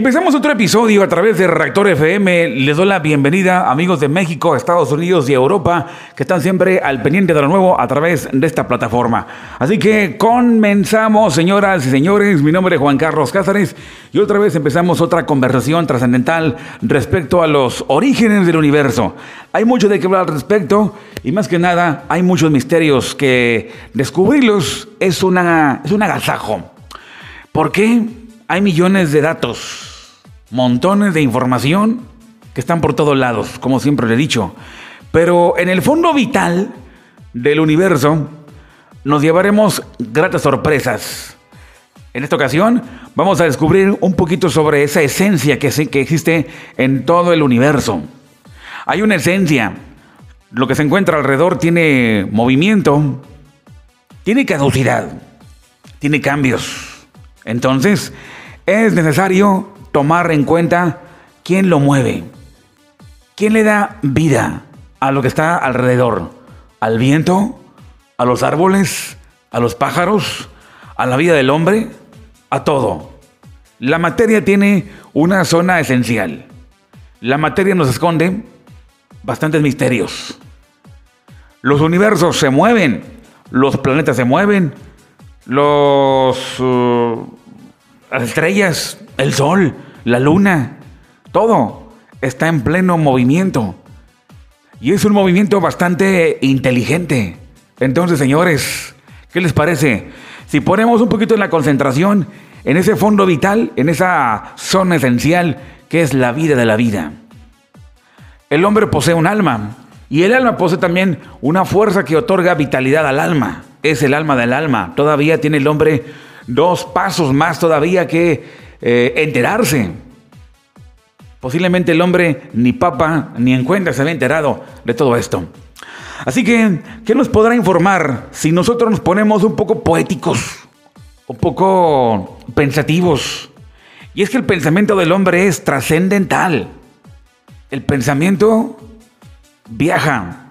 Empezamos otro episodio a través de Reactor FM. Les doy la bienvenida, amigos de México, Estados Unidos y Europa, que están siempre al pendiente de lo nuevo a través de esta plataforma. Así que comenzamos, señoras y señores. Mi nombre es Juan Carlos Cázares y otra vez empezamos otra conversación trascendental respecto a los orígenes del universo. Hay mucho de qué hablar al respecto y más que nada hay muchos misterios que descubrirlos es, una, es un agasajo. ¿Por qué? Hay millones de datos montones de información que están por todos lados, como siempre le he dicho. Pero en el fondo vital del universo nos llevaremos gratas sorpresas. En esta ocasión vamos a descubrir un poquito sobre esa esencia que, que existe en todo el universo. Hay una esencia, lo que se encuentra alrededor tiene movimiento, tiene caducidad, tiene cambios. Entonces es necesario tomar en cuenta quién lo mueve, quién le da vida a lo que está alrededor, al viento, a los árboles, a los pájaros, a la vida del hombre, a todo. La materia tiene una zona esencial. La materia nos esconde bastantes misterios. Los universos se mueven, los planetas se mueven, los, uh, las estrellas, el sol, la luna, todo está en pleno movimiento. Y es un movimiento bastante inteligente. Entonces, señores, ¿qué les parece? Si ponemos un poquito en la concentración en ese fondo vital, en esa zona esencial que es la vida de la vida. El hombre posee un alma y el alma posee también una fuerza que otorga vitalidad al alma. Es el alma del alma. Todavía tiene el hombre dos pasos más todavía que eh, enterarse. Posiblemente el hombre ni papa ni en cuenta se había enterado de todo esto. Así que, ¿qué nos podrá informar si nosotros nos ponemos un poco poéticos, un poco pensativos? Y es que el pensamiento del hombre es trascendental. El pensamiento viaja,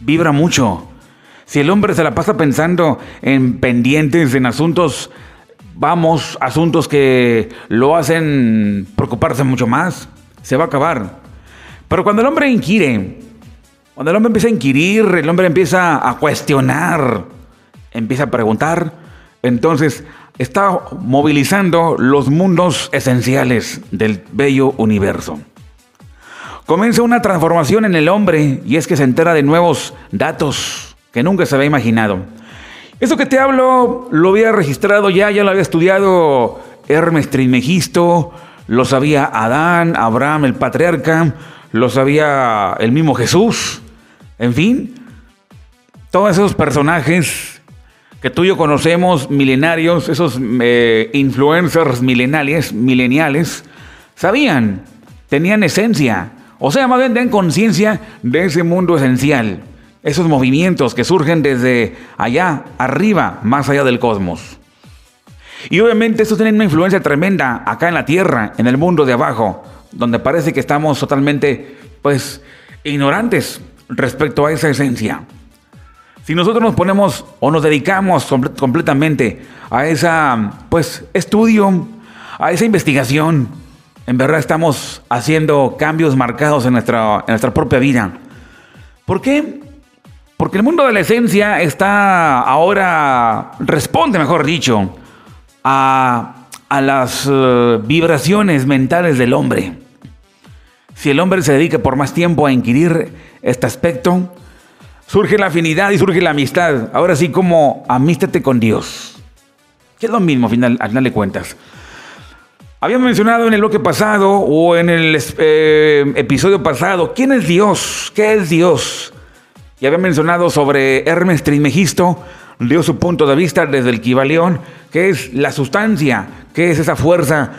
vibra mucho. Si el hombre se la pasa pensando en pendientes, en asuntos vamos, asuntos que lo hacen preocuparse mucho más, se va a acabar. Pero cuando el hombre inquiere, cuando el hombre empieza a inquirir, el hombre empieza a cuestionar, empieza a preguntar, entonces está movilizando los mundos esenciales del bello universo. Comienza una transformación en el hombre y es que se entera de nuevos datos que nunca se había imaginado. Eso que te hablo lo había registrado ya, ya lo había estudiado Hermes Trismegisto, lo sabía Adán, Abraham, el patriarca, lo sabía el mismo Jesús, en fin, todos esos personajes que tú y yo conocemos, milenarios, esos eh, influencers milenales, mileniales, sabían, tenían esencia, o sea, más bien tenían conciencia de ese mundo esencial esos movimientos que surgen desde allá, arriba, más allá del cosmos. Y obviamente esto tiene una influencia tremenda acá en la Tierra, en el mundo de abajo, donde parece que estamos totalmente, pues, ignorantes respecto a esa esencia. Si nosotros nos ponemos o nos dedicamos completamente a esa, pues, estudio, a esa investigación, en verdad estamos haciendo cambios marcados en nuestra, en nuestra propia vida. ¿Por qué? Porque el mundo de la esencia está ahora, responde, mejor dicho, a, las eh, vibraciones mentales del hombre. Si el hombre se dedica por más tiempo a inquirir este aspecto, surge la afinidad y surge la amistad. Ahora sí, como amístate con Dios. Que es lo mismo, al final, al final de cuentas. Habíamos mencionado en el bloque pasado o en el eh, episodio pasado, ¿quién es Dios? ¿Qué es Dios? Y había mencionado sobre Hermes Trismegisto, dio su punto de vista desde el Kibaleón, que es la sustancia, que es esa fuerza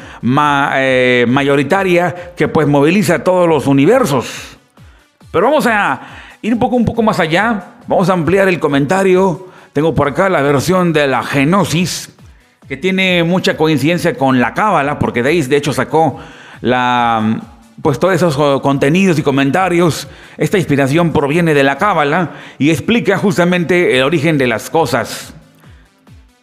eh, mayoritaria que pues moviliza todos los universos. Pero vamos a ir un poco, un poco más allá, vamos a ampliar el comentario. Tengo por acá la versión de la Genosis, que tiene mucha coincidencia con la Cábala, porque de ahí de hecho sacó la pues todos esos contenidos y comentarios, esta inspiración proviene de la Cábala y explica justamente el origen de las cosas.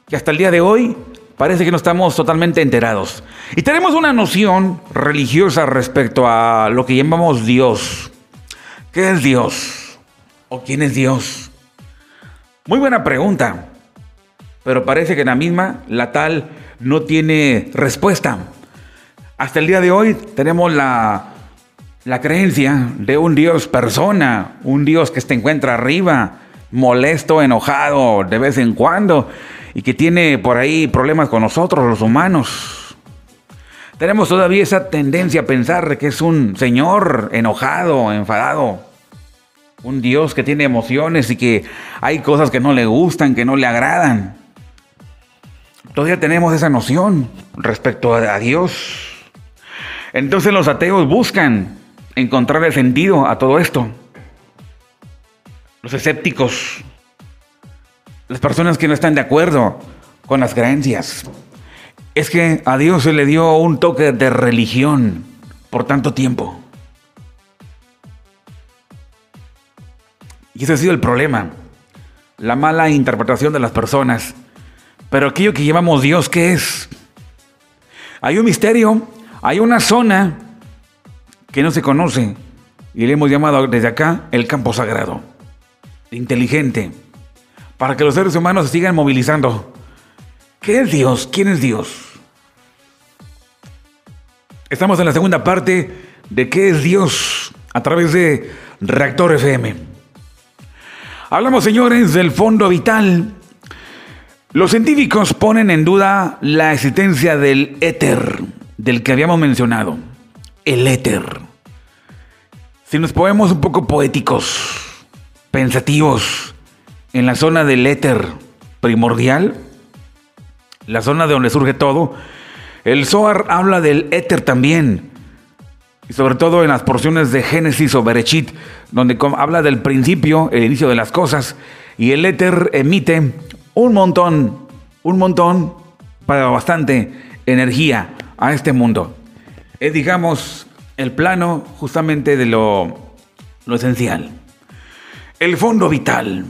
Que hasta el día de hoy parece que no estamos totalmente enterados. Y tenemos una noción religiosa respecto a lo que llamamos Dios. ¿Qué es Dios? ¿O quién es Dios? Muy buena pregunta, pero parece que la misma, la tal, no tiene respuesta. Hasta el día de hoy tenemos la, la creencia de un Dios persona, un Dios que se encuentra arriba, molesto, enojado de vez en cuando y que tiene por ahí problemas con nosotros los humanos. Tenemos todavía esa tendencia a pensar que es un Señor enojado, enfadado, un Dios que tiene emociones y que hay cosas que no le gustan, que no le agradan. Todavía tenemos esa noción respecto a Dios. Entonces los ateos buscan encontrar el sentido a todo esto. Los escépticos, las personas que no están de acuerdo con las creencias. Es que a Dios se le dio un toque de religión por tanto tiempo. Y ese ha sido el problema. La mala interpretación de las personas. Pero aquello que llamamos Dios, ¿qué es? Hay un misterio, hay una zona que no se conoce y le hemos llamado desde acá el campo sagrado. Inteligente. Para que los seres humanos se sigan movilizando. ¿Qué es Dios? ¿Quién es Dios? Estamos en la segunda parte de qué es Dios a través de Reactor FM. Hablamos, señores, del fondo vital. Los científicos ponen en duda la existencia del éter, del que habíamos mencionado. El éter. Si nos ponemos un poco poéticos, pensativos, en la zona del éter primordial, la zona de donde surge todo, el Zohar habla del éter también, y sobre todo en las porciones de Génesis o Berechit, donde habla del principio, el inicio de las cosas, y el éter emite un montón, un montón, para bastante energía a este mundo. Es, digamos, el plano justamente de lo, lo esencial. El fondo vital.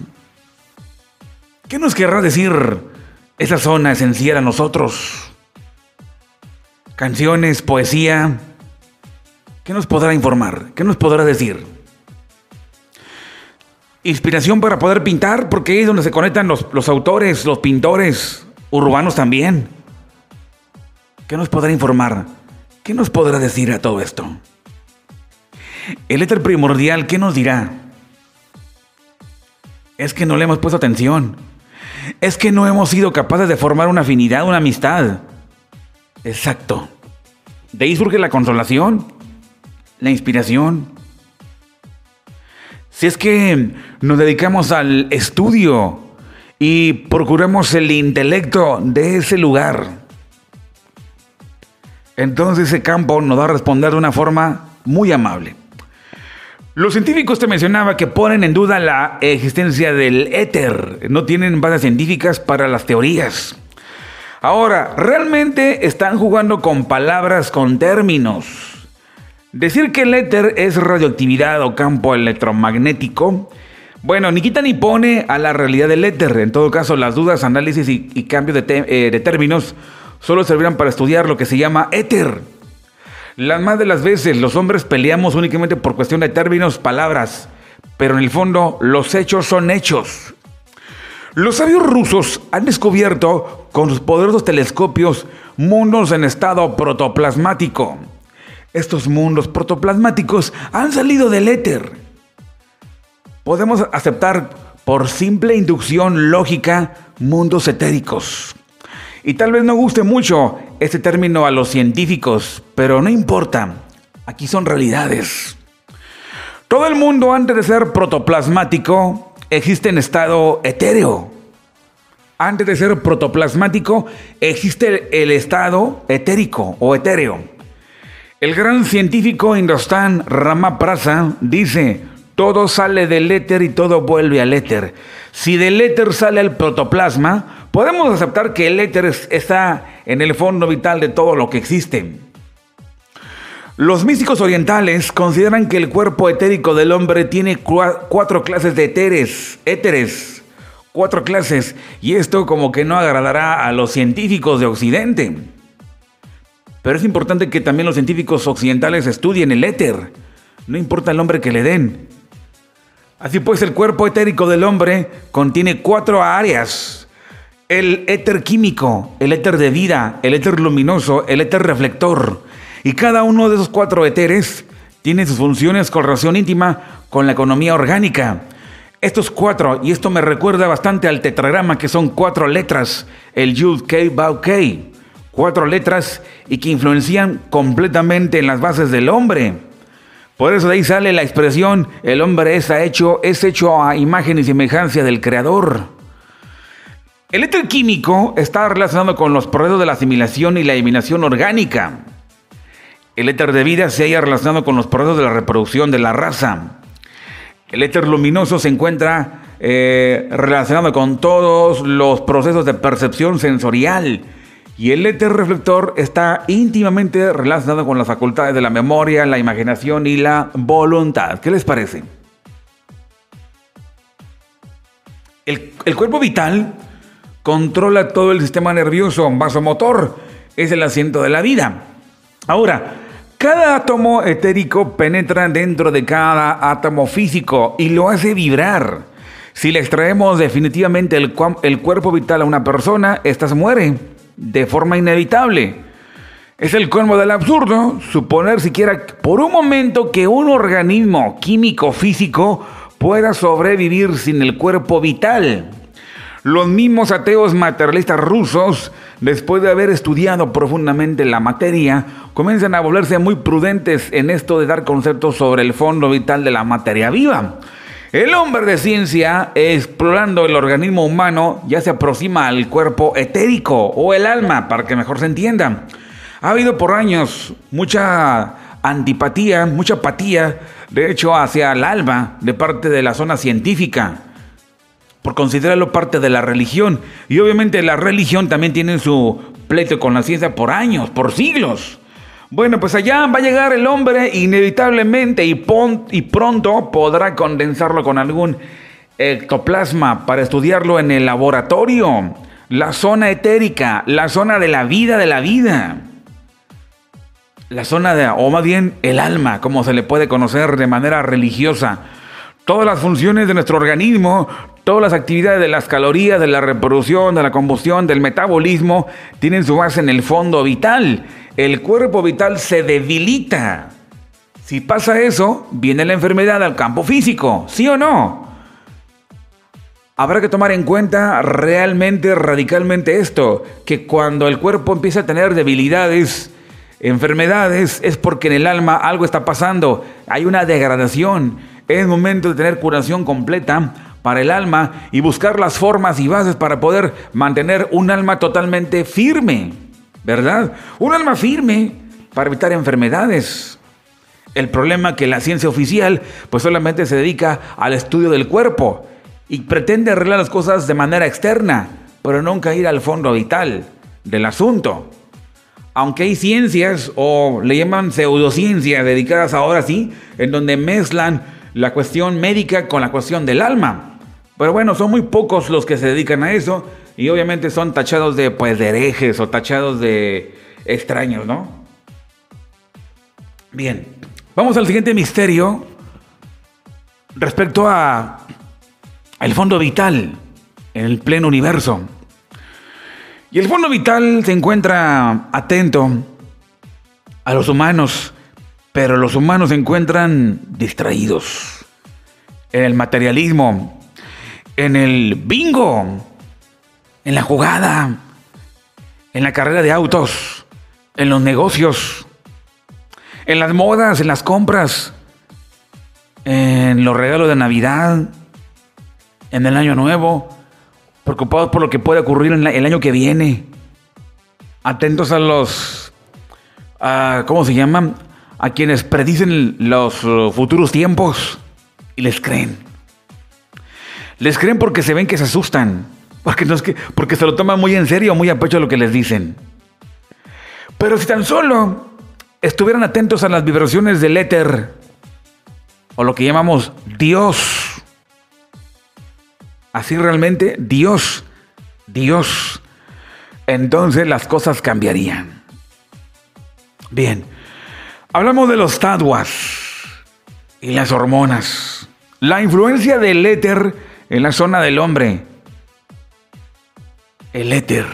¿Qué nos querrá decir esa zona esencial a nosotros? Canciones, poesía, ¿Qué nos podrá informar? ¿Qué nos podrá decir? Inspiración para poder pintar, porque ahí es donde se conectan los, los autores, los pintores urbanos también. ¿Qué nos podrá informar? ¿Qué nos podrá decir a todo esto? El éter primordial, ¿qué nos dirá? Es que no le hemos puesto atención. Es que no hemos sido capaces de formar una afinidad, una amistad. Exacto. De ahí surge la consolación la inspiración. Si es que nos dedicamos al estudio y procuramos el intelecto de ese lugar, entonces ese campo nos va a responder de una forma muy amable. Los científicos te mencionaba que ponen en duda la existencia del éter, no tienen bases científicas para las teorías. Ahora, realmente están jugando con palabras, con términos. Decir que el éter es radioactividad o campo electromagnético, bueno, ni quita ni pone a la realidad del éter. En todo caso, las dudas, análisis y, cambio de, eh, de términos solo servirán para estudiar lo que se llama éter. Las más de las veces los hombres peleamos únicamente por cuestión de términos, palabras, pero en el fondo los hechos son hechos. Los sabios rusos han descubierto con sus poderosos telescopios mundos en estado protoplasmático. Estos mundos protoplasmáticos han salido del éter. Podemos aceptar por simple inducción lógica mundos etéricos. Y tal vez no guste mucho este término a los científicos, pero no importa. Aquí son realidades. Todo el mundo antes de ser protoplasmático existe en estado etéreo. Antes de ser protoplasmático existe el estado etérico o etéreo. El gran científico Rama Ramaprasa dice, todo sale del éter y todo vuelve al éter. Si del éter sale el protoplasma, podemos aceptar que el éter está en el fondo vital de todo lo que existe. Los místicos orientales consideran que el cuerpo etérico del hombre tiene cuatro clases de éteres, éteres, Cuatro clases. Y esto como que no agradará a los científicos de Occidente. Pero es importante que también los científicos occidentales estudien el éter. No importa el nombre que le den. Así pues, el cuerpo etérico del hombre contiene cuatro áreas. El éter químico, el éter de vida, el éter luminoso, el éter reflector. Y cada uno de esos cuatro éteres tiene sus funciones con relación íntima con la economía orgánica. Estos cuatro, y esto me recuerda bastante al tetragrama que son cuatro letras, el Yud Kei Bau Kei, cuatro letras y que influencian completamente en las bases del hombre. Por eso de ahí sale la expresión, el hombre es hecho, es hecho a imagen y semejanza del Creador. El éter químico está relacionado con los procesos de la asimilación y la eliminación orgánica. El éter de vida se haya relacionado con los procesos de la reproducción de la raza. El éter luminoso se encuentra eh, relacionado con todos los procesos de percepción sensorial y el éter reflector está íntimamente relacionado con las facultades de la memoria, la imaginación y la voluntad. ¿Qué les parece? El cuerpo vital controla todo el sistema nervioso vasomotor. Es el asiento de la vida. Ahora, cada átomo etérico penetra dentro de cada átomo físico y lo hace vibrar. Si le extraemos definitivamente el, el cuerpo vital a una persona, ésta se muere de forma inevitable. Es el colmo del absurdo suponer siquiera por un momento que un organismo químico físico pueda sobrevivir sin el cuerpo vital. Los mismos ateos materialistas rusos, después de haber estudiado profundamente la materia, comienzan a volverse muy prudentes en esto de dar conceptos sobre el fondo vital de la materia viva. El hombre de ciencia, explorando el organismo humano, ya se aproxima al cuerpo etérico o el alma, para que mejor se entienda. Ha habido por años mucha antipatía, mucha apatía, de hecho, hacia el alma de parte de la zona científica, por considerarlo parte de la religión. Y obviamente la religión también tiene su pleito con la ciencia por años, por siglos. Bueno, pues allá va a llegar el hombre inevitablemente y, y pronto podrá condensarlo con algún ectoplasma para estudiarlo en el laboratorio. La zona etérica, la zona de la vida de la vida. La zona de, o más bien el alma, como se le puede conocer de manera religiosa. Todas las funciones de nuestro organismo, todas las actividades de las calorías, de la reproducción, de la combustión, del metabolismo, tienen su base en el fondo vital el cuerpo vital se debilita. Si pasa eso, viene la enfermedad al campo físico, ¿sí o no? Habrá que tomar en cuenta realmente, radicalmente esto, que cuando el cuerpo empieza a tener debilidades, enfermedades, es porque en el alma algo está pasando, hay una degradación, es momento de tener curación completa para el alma y buscar las formas y bases para poder mantener un alma totalmente firme. ¿verdad? Un alma firme para evitar enfermedades. El problema es que la ciencia oficial pues solamente se dedica al estudio del cuerpo y pretende arreglar las cosas de manera externa, pero nunca ir al fondo vital del asunto. Aunque hay ciencias o le llaman pseudociencias dedicadas ahora sí, en donde mezclan la cuestión médica con la cuestión del alma. Pero bueno, son muy pocos los que se dedican a eso y obviamente son tachados de, pues, de herejes o tachados de extraños, ¿no? Bien, vamos al siguiente misterio respecto a el fondo vital en el pleno universo. Y el fondo vital se encuentra atento a los humanos, pero los humanos se encuentran distraídos en el materialismo, en el bingo, en la jugada, en la carrera de autos, en los negocios, en las modas, en las compras, en los regalos de Navidad, en el año nuevo, preocupados por lo que puede ocurrir en el año que viene, atentos a los, ¿cómo se llaman? A quienes predicen los futuros tiempos y les creen. Les creen porque se ven que se asustan porque, no es que, porque se lo toman muy en serio, muy a pecho lo que les dicen. Pero si tan solo estuvieran atentos a las vibraciones del éter, o lo que llamamos Dios, así realmente Dios, Dios, entonces las cosas cambiarían. Bien, hablamos de los taduas y las hormonas. La influencia del éter en la zona del hombre. El éter.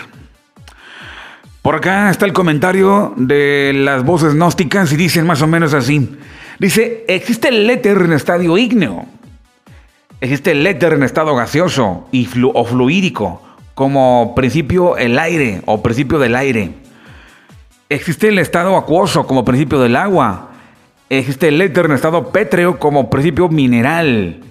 Por acá está el comentario de las voces gnósticas y dicen más o menos así. Dice, existe el éter en estadio ígneo. Existe el éter en estado gaseoso y o fluídico, como principio el aire o principio del aire. Existe el estado acuoso como principio del agua. Existe el éter en estado pétreo como principio mineral.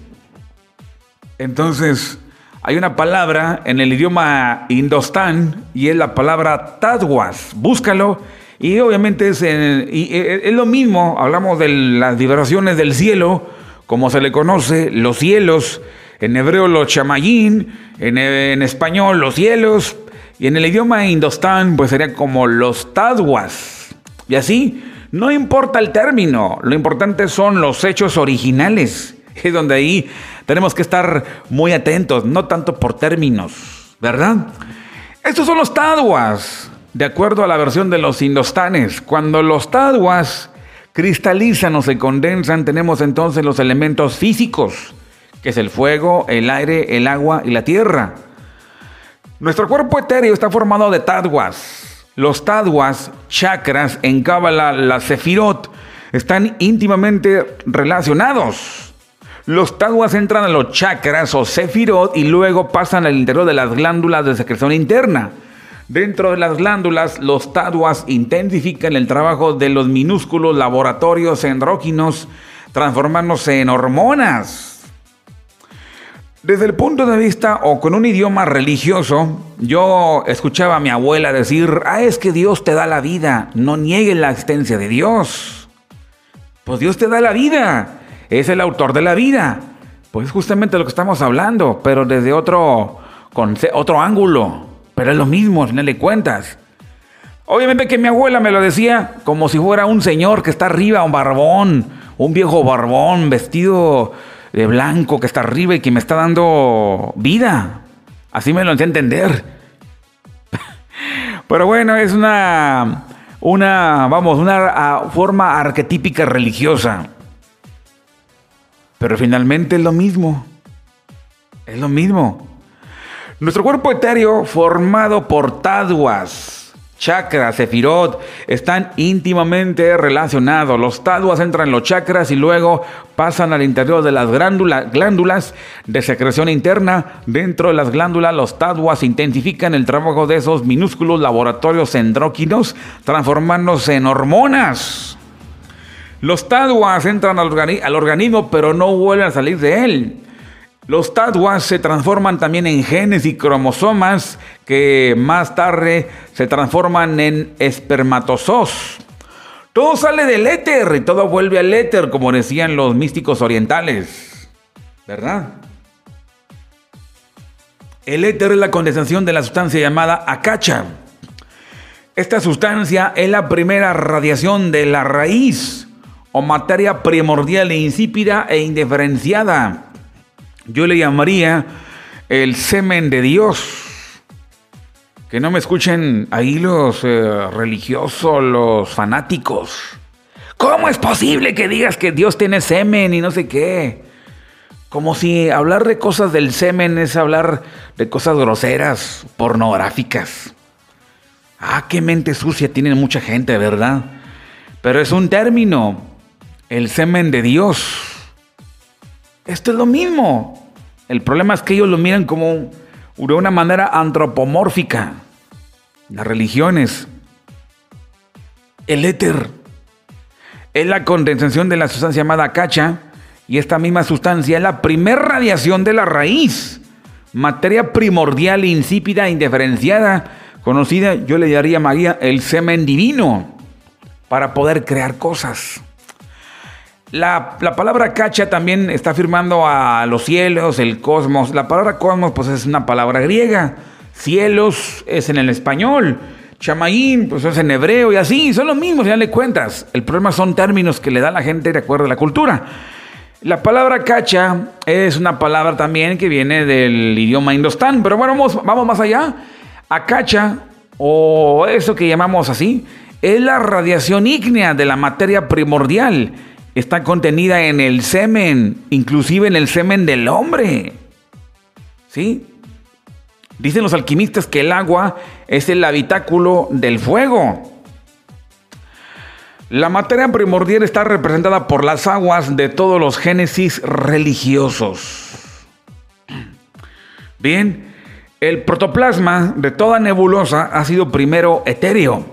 Entonces, hay una palabra en el idioma indostán y es la palabra tadwas. Búscalo y obviamente es, es lo mismo. Hablamos de las vibraciones del cielo, como se le conoce, los cielos. En hebreo los chamayín, en, en español los cielos. Y en el idioma indostán pues sería como los tadwas. Y así, no importa el término, lo importante son los hechos originales. Es donde ahí tenemos que estar muy atentos, no tanto por términos, ¿verdad? Estos son los taduas, de acuerdo a la versión de los indostanes. Cuando los taduas cristalizan o se condensan, tenemos entonces los elementos físicos, que es el fuego, el aire, el agua y la tierra. Nuestro cuerpo etéreo está formado de taduas. Los taduas, chakras, en Cábala, la sefirot, están íntimamente relacionados. Los taduas entran a los chakras o sefirot y luego pasan al interior de las glándulas de secreción interna. Dentro de las glándulas, los taduas intensifican el trabajo de los minúsculos laboratorios endócrinos, transformándose en hormonas. Desde el punto de vista o con un idioma religioso, yo escuchaba a mi abuela decir, ah, es que Dios te da la vida, no niegues la existencia de Dios. Pues Dios te da la vida es el autor de la vida. Pues justamente lo que estamos hablando, pero desde otro, con otro ángulo. Pero es lo mismo, al final de cuentas. Obviamente que mi abuela me lo decía como si fuera un señor que está arriba, un barbón, un viejo barbón vestido de blanco que está arriba y que me está dando vida. Así me lo hacía entender. Pero bueno, es una, una, vamos, una ah, forma arquetípica religiosa. Pero finalmente es lo mismo. Es lo mismo. Nuestro cuerpo etéreo, formado por taduas, chakras, sefirot, están íntimamente relacionados. Los taduas entran en los chakras y luego pasan al interior de las glándulas de secreción interna. Dentro de las glándulas, los taduas intensifican el trabajo de esos minúsculos laboratorios endócrinos, transformándose en hormonas. Los taduas entran al, organismo pero no vuelven a salir de él. Los taduas se transforman también en genes y cromosomas que más tarde se transforman en espermatozoos. Todo sale del éter y todo vuelve al éter, como decían los místicos orientales. ¿Verdad? El éter es la condensación de la sustancia llamada acacha. Esta sustancia es la primera radiación de la raíz o materia primordial e insípida e indiferenciada. Yo le llamaría el semen de Dios. Que no me escuchen ahí los eh, religiosos, los fanáticos. ¿Cómo es posible que digas que Dios tiene semen y no sé qué? Como si hablar de cosas del semen es hablar de cosas groseras, pornográficas. Ah, qué mente sucia tiene mucha gente, ¿verdad? Pero es un término el semen de Dios. Esto es lo mismo. El problema es que ellos lo miran como de una manera antropomórfica. Las religiones. El éter es la condensación de la sustancia llamada cacha y esta misma sustancia es la primer radiación de la raíz. Materia primordial, insípida, indiferenciada, conocida, yo le daría a María el semen divino para poder crear cosas. La, palabra cacha también está afirmando a los cielos, el cosmos. La palabra cosmos pues es una palabra griega. Cielos es en el español. Chamaín pues es en hebreo y así. Son los mismos, ya le cuentas. El problema son términos que le da la gente de acuerdo a la cultura. La palabra cacha es una palabra también que viene del idioma indostán, pero bueno, vamos, vamos más allá. Acacha, o eso que llamamos así, es la radiación ígnea de la materia primordial. Está contenida en el semen, inclusive en el semen del hombre. ¿Sí? Dicen los alquimistas que el agua es el habitáculo del fuego. La materia primordial está representada por las aguas de todos los génesis religiosos. Bien, el protoplasma de toda nebulosa ha sido primero etéreo.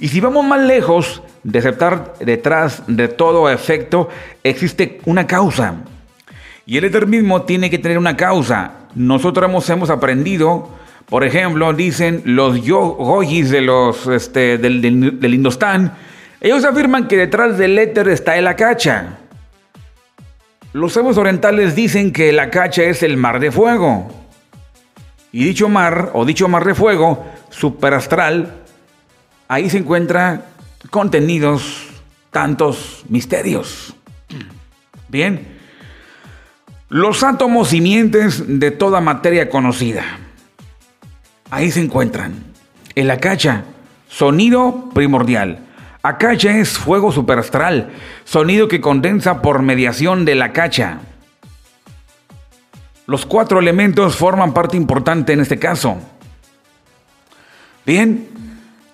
Y si vamos más lejos de aceptar detrás de todo efecto, existe una causa. Y el éter mismo tiene que tener una causa. Nosotros hemos, aprendido, por ejemplo, dicen los yogis de los, este, del, del, ellos afirman que detrás del éter está el Acacha. Los sabios orientales dicen que el Acacha es el mar de fuego. Y dicho mar, o dicho mar de fuego, superastral, ahí se encuentran contenidos tantos misterios. Bien, los átomos simientes de toda materia conocida. Ahí se encuentran. El Acacha, sonido primordial. Acacha es fuego superastral, sonido que condensa por mediación de la cacha. Los cuatro elementos forman parte importante en este caso. Bien,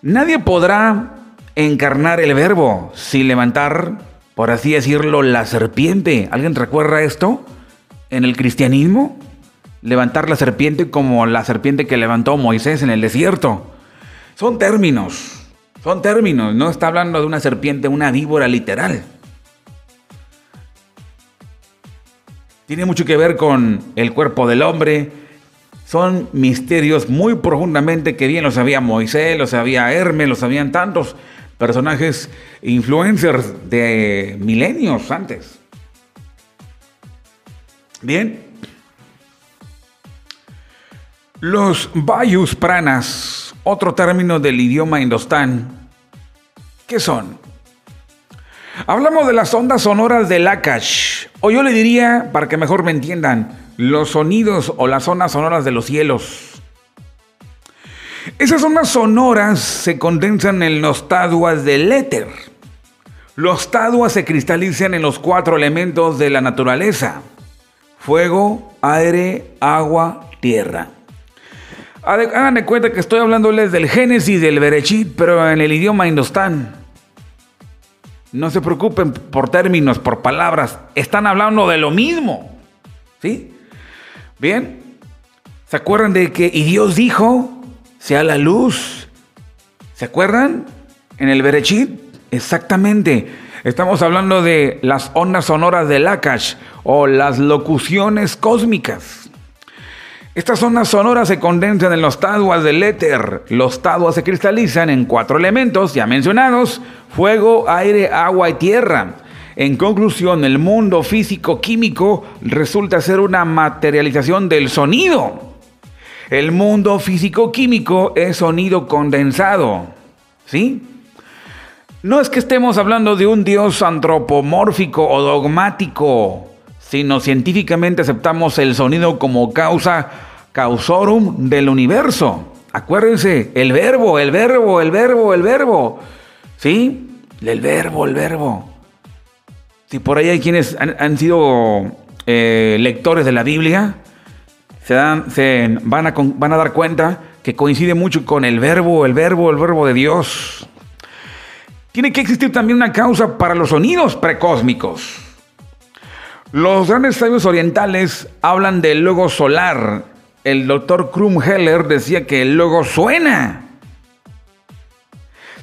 nadie podrá encarnar el verbo sin levantar, por así decirlo, la serpiente. ¿Alguien recuerda esto? En el cristianismo, levantar la serpiente como la serpiente que levantó Moisés en el desierto. Son términos. Son términos, no está hablando de una serpiente, una víbora literal. Tiene mucho que ver con el cuerpo del hombre. Son misterios muy profundamente que bien lo sabía Moisés, lo sabía Hermes, lo sabían tantos personajes influencers de milenios antes. Bien. Los Vayus Pranas otro término del idioma indostán. ¿Qué son? Hablamos de las ondas sonoras del Akash, o yo le diría, para que mejor me entiendan, los sonidos o las ondas sonoras de los cielos. Esas ondas sonoras se condensan en los taduas del éter. Los taduas se cristalizan en los cuatro elementos de la naturaleza: fuego, aire, agua, tierra. Hagan de cuenta que estoy hablándoles del Génesis del Berechit, pero en el idioma indostán. No se preocupen por términos, por palabras. Están hablando de lo mismo. ¿Sí? Bien. ¿Se acuerdan de que y Dios dijo, sea la luz? ¿Se acuerdan? En el Berechit. Exactamente. Estamos hablando de las ondas sonoras del Akash o las locuciones cósmicas. Estas ondas sonoras se condensan en los taduas del éter. Los taduas se cristalizan en cuatro elementos ya mencionados, fuego, aire, agua y tierra. En conclusión, el mundo físico-químico resulta ser una materialización del sonido. El mundo físico-químico es sonido condensado. ¿Sí? No es que estemos hablando de un Dios antropomórfico o dogmático, sino científicamente aceptamos el sonido como causa causorum del universo. Acuérdense, el verbo, el verbo, el verbo, el verbo. ¿Sí? El verbo, el verbo. Si por ahí hay quienes han, sido eh, lectores de la Biblia, se, dan, se van, a, van a dar cuenta que coincide mucho con el verbo, el verbo, el verbo de Dios. Tiene que existir también una causa para los sonidos precósmicos. Los grandes sabios orientales hablan del logo solar, el doctor Krumheller decía que el logos suena.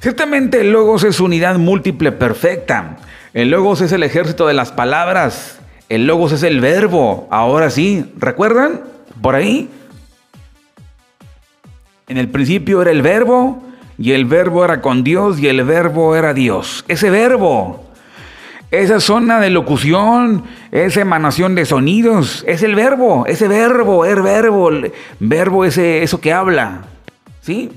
Ciertamente el logos es unidad múltiple perfecta. El logos es el ejército de las palabras. El logos es el verbo. Ahora sí, ¿recuerdan? Por ahí. En el principio era el verbo y el verbo era con Dios y el verbo era Dios. Ese verbo esa zona de locución, esa emanación de sonidos, es el verbo, ese verbo, el verbo, el verbo ese, eso que habla. ¿Sí?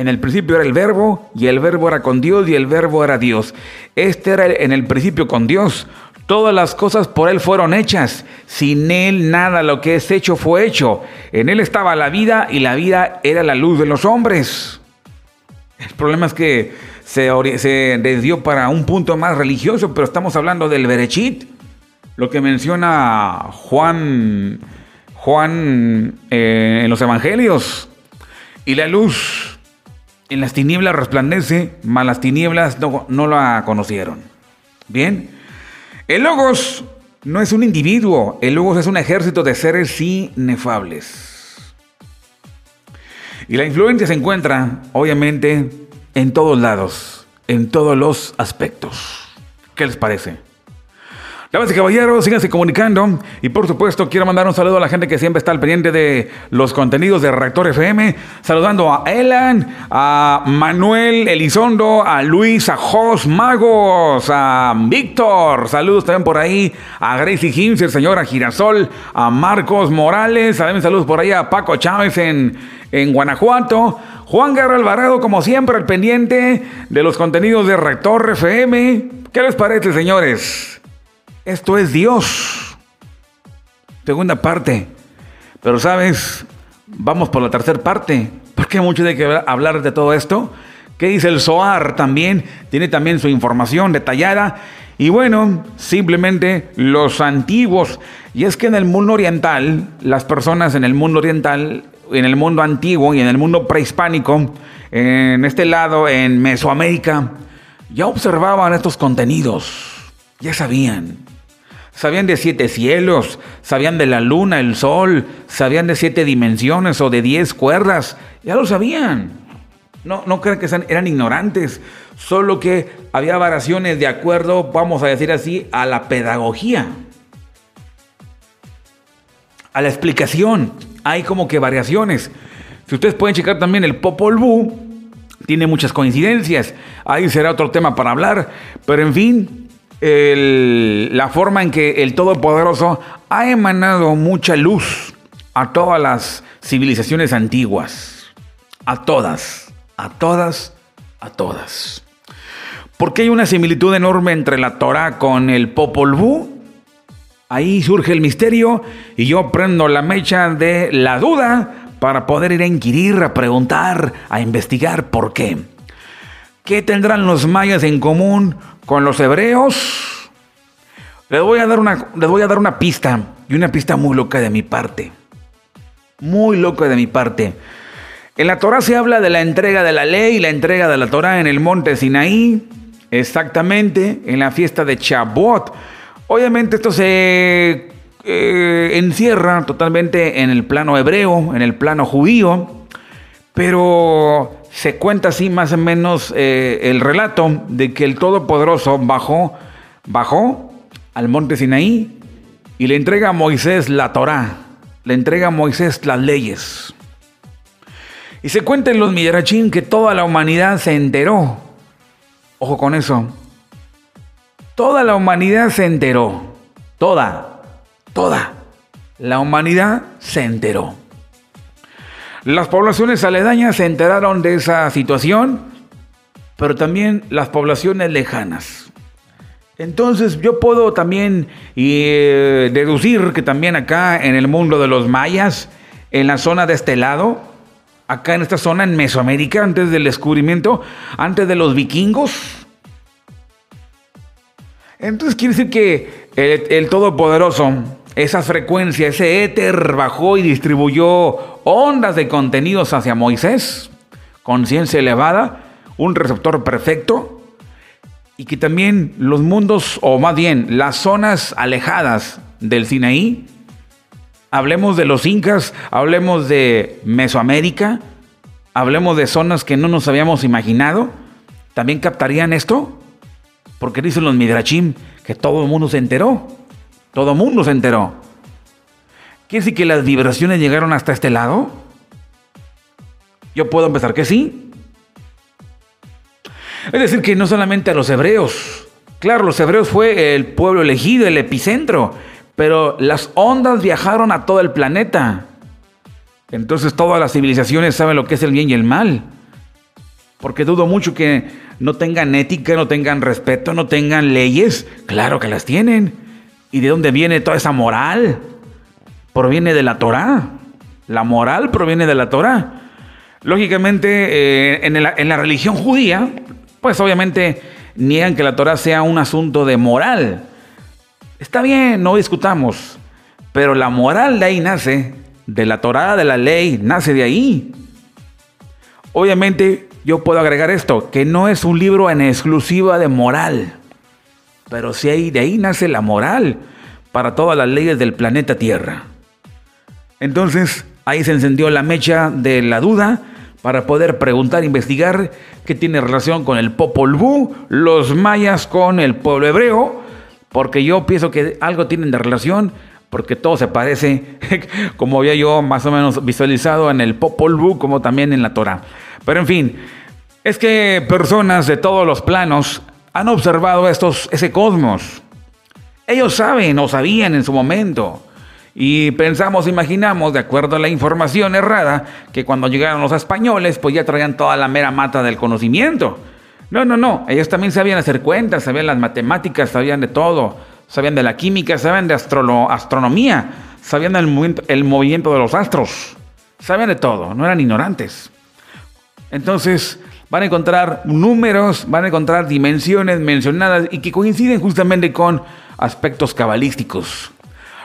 En el principio era el verbo y el verbo era con Dios y el verbo era Dios. Este era en el principio con Dios. Todas las cosas por Él fueron hechas. Sin Él nada lo que es hecho fue hecho. En Él estaba la vida y la vida era la luz de los hombres. El problema es que se, se desvió para un punto más religioso, pero estamos hablando del Berechit, lo que menciona Juan, Juan eh, en los Evangelios. Y la luz en las tinieblas resplandece, mas las tinieblas no, no la conocieron. Bien. El Logos no es un individuo, el Logos es un ejército de seres inefables. Y la influencia se encuentra, obviamente, en todos lados, en todos los aspectos. ¿Qué les parece? Damas y caballeros, síganse comunicando. Y por supuesto, quiero mandar un saludo a la gente que siempre está al pendiente de los contenidos de Reactor FM. Saludando a Elan, a Manuel Elizondo, a Luis, a Jos Magos, a Víctor. Saludos también por ahí a Gracie Hinser, señora Girasol, a Marcos Morales. También saludos por ahí a Paco Chávez en, en Guanajuato. Juan Guerra Alvarado, como siempre, al pendiente de los contenidos de Rector FM. ¿Qué les parece, señores? Esto es Dios. Segunda parte. Pero sabes, vamos por la tercera parte. Porque mucho de que hablar de todo esto. ¿Qué dice el SOAR también? Tiene también su información detallada. Y bueno, simplemente los antiguos. Y es que en el mundo oriental, las personas en el mundo oriental, en el mundo antiguo y en el mundo prehispánico, en este lado, en Mesoamérica, ya observaban estos contenidos. Ya sabían. Sabían de siete cielos, sabían de la luna, el sol, sabían de siete dimensiones o de diez cuerdas. Ya lo sabían. No, no crean que eran ignorantes, solo que había variaciones de acuerdo, vamos a decir así, a la pedagogía, a la explicación. Hay como que variaciones. Si ustedes pueden checar también el Popol Vuh, tiene muchas coincidencias. Ahí será otro tema para hablar. Pero en fin, la forma en que el Todopoderoso ha emanado mucha luz a todas las civilizaciones antiguas. A todas, a todas, a todas. Porque hay una similitud enorme entre la Torah con el Popol Vuh. Ahí surge el misterio y yo prendo la mecha de la duda para poder ir a inquirir, a preguntar, a investigar por qué. ¿Qué tendrán los mayas en común con los hebreos, les voy a dar una, voy a dar una pista, y una pista muy loca de mi parte. Muy loca de mi parte. En la Torah se habla de la entrega de la ley la entrega de la Torah en el monte Sinaí, exactamente en la fiesta de Shavuot. Obviamente esto se eh, encierra totalmente en el plano hebreo, en el plano judío, pero se cuenta así más o menos eh, el relato de que el Todopoderoso bajó, bajó al monte Sinaí y le entrega a Moisés la Torá, le entrega a Moisés las leyes. Y se cuenta en los Midrashim que toda la humanidad se enteró. Ojo con eso. Toda la humanidad se enteró. Toda, toda. La humanidad se enteró. Las poblaciones aledañas se enteraron de esa situación, pero también las poblaciones lejanas. Entonces yo puedo también eh, deducir que también acá en el mundo de los mayas, en la zona de este lado, acá en esta zona en Mesoamérica, antes del descubrimiento, antes de los vikingos, entonces quiere decir que el, el Todopoderoso esa frecuencia, ese éter bajó y distribuyó ondas de contenidos hacia Moisés, conciencia elevada, un receptor perfecto, y que también los mundos, o más bien las zonas alejadas del Sinaí, hablemos de los incas, hablemos de Mesoamérica, hablemos de zonas que no nos habíamos imaginado, también captarían esto, porque dicen los Midrachim que todo el mundo se enteró. Todo mundo se enteró. ¿Quiere decir que las vibraciones llegaron hasta este lado? Yo puedo empezar que sí. Es decir, que no solamente a los hebreos. Claro, los hebreos fue el pueblo elegido, el epicentro, pero las ondas viajaron a todo el planeta. Entonces todas las civilizaciones saben lo que es el bien y el mal. porque dudo mucho que no tengan ética, no tengan respeto, no tengan leyes. Claro que las tienen. ¿Y de dónde viene toda esa moral? Proviene de la Torah. La moral proviene de la Torah. Lógicamente, eh, en, en, la religión judía, pues obviamente niegan que la Torah sea un asunto de moral. Está bien, no discutamos, pero la moral de ahí nace, de la Torah, de la ley, nace de ahí. Obviamente, yo puedo agregar esto, que no es un libro en exclusiva de moral, pero sí ahí, de ahí nace la moral para todas las leyes del planeta Tierra. Entonces, ahí se encendió la mecha de la duda para poder preguntar, investigar qué tiene relación con el Popol Vuh, los mayas con el pueblo hebreo, porque yo pienso que algo tienen de relación, porque todo se parece, como había yo más o menos visualizado en el Popol Vuh, como también en la Torah. Pero en fin, es que personas de todos los planos han observado estos, ese cosmos. Ellos saben o sabían en su momento. Y pensamos, imaginamos, de acuerdo a la información errada, que cuando llegaron los españoles, pues ya traían toda la mera mata del conocimiento. No, no, no. Ellos también sabían hacer cuentas, sabían las matemáticas, sabían de todo. Sabían de la química, sabían de astronomía, sabían del movimiento, el movimiento de los astros. Sabían de todo, no eran ignorantes. Entonces, van a encontrar números, van a encontrar dimensiones mencionadas y que coinciden justamente con aspectos cabalísticos.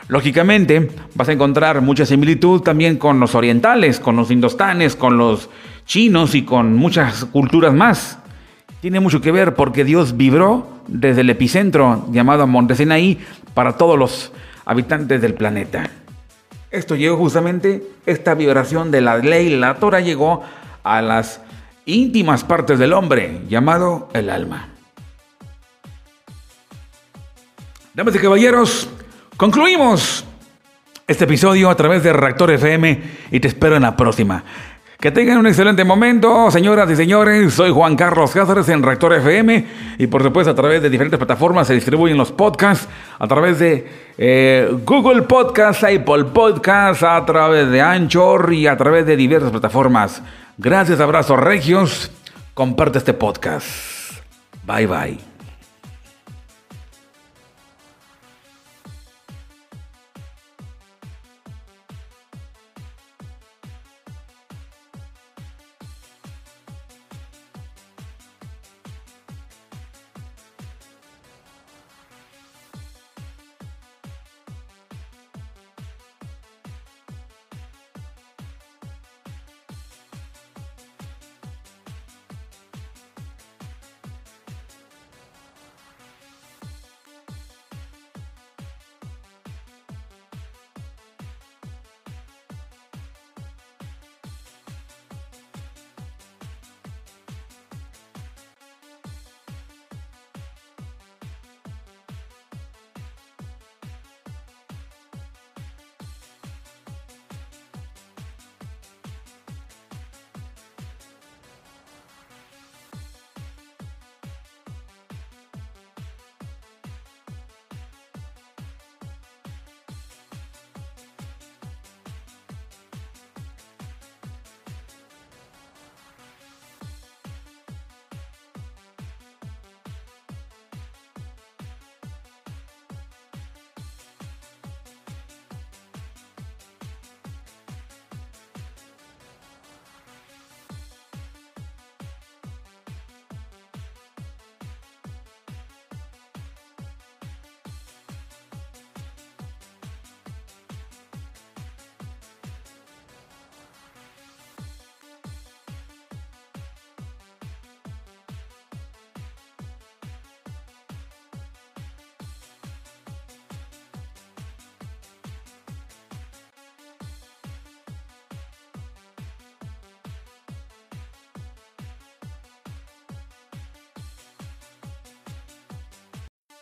Lógicamente, vas a encontrar mucha similitud también con los orientales, con los indostanes, con los chinos y con muchas culturas más. Tiene mucho que ver porque Dios vibró desde el epicentro llamado Monte Sinaí para todos los habitantes del planeta. Esto llegó justamente, esta vibración de la ley, la Torah llegó a las íntimas partes del hombre, llamado el alma. Damas y caballeros, concluimos este episodio a través de Reactor FM y te espero en la próxima. Que tengan un excelente momento, señoras y señores. Soy Juan Carlos Cáceres en Reactor FM y por supuesto a través de diferentes plataformas se distribuyen los podcasts, a través de eh, Google Podcasts, Apple Podcasts, a través de Anchor y a través de diversas plataformas. Gracias, abrazos regios. Comparte este podcast. Bye bye.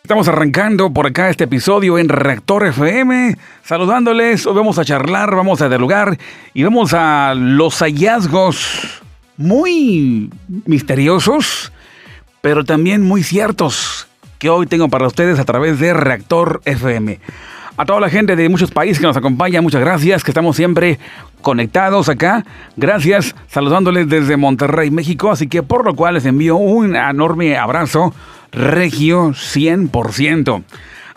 Estamos arrancando por acá este episodio en Reactor FM, saludándoles, hoy vamos a charlar, vamos a dialogar y vamos a los hallazgos muy misteriosos, pero también muy ciertos que hoy tengo para ustedes a través de Reactor FM. A toda la gente de muchos países que nos acompaña, muchas gracias, que estamos siempre conectados acá. Gracias, saludándoles desde Monterrey, México. Así que por lo cual les envío un enorme abrazo, Regio 100%.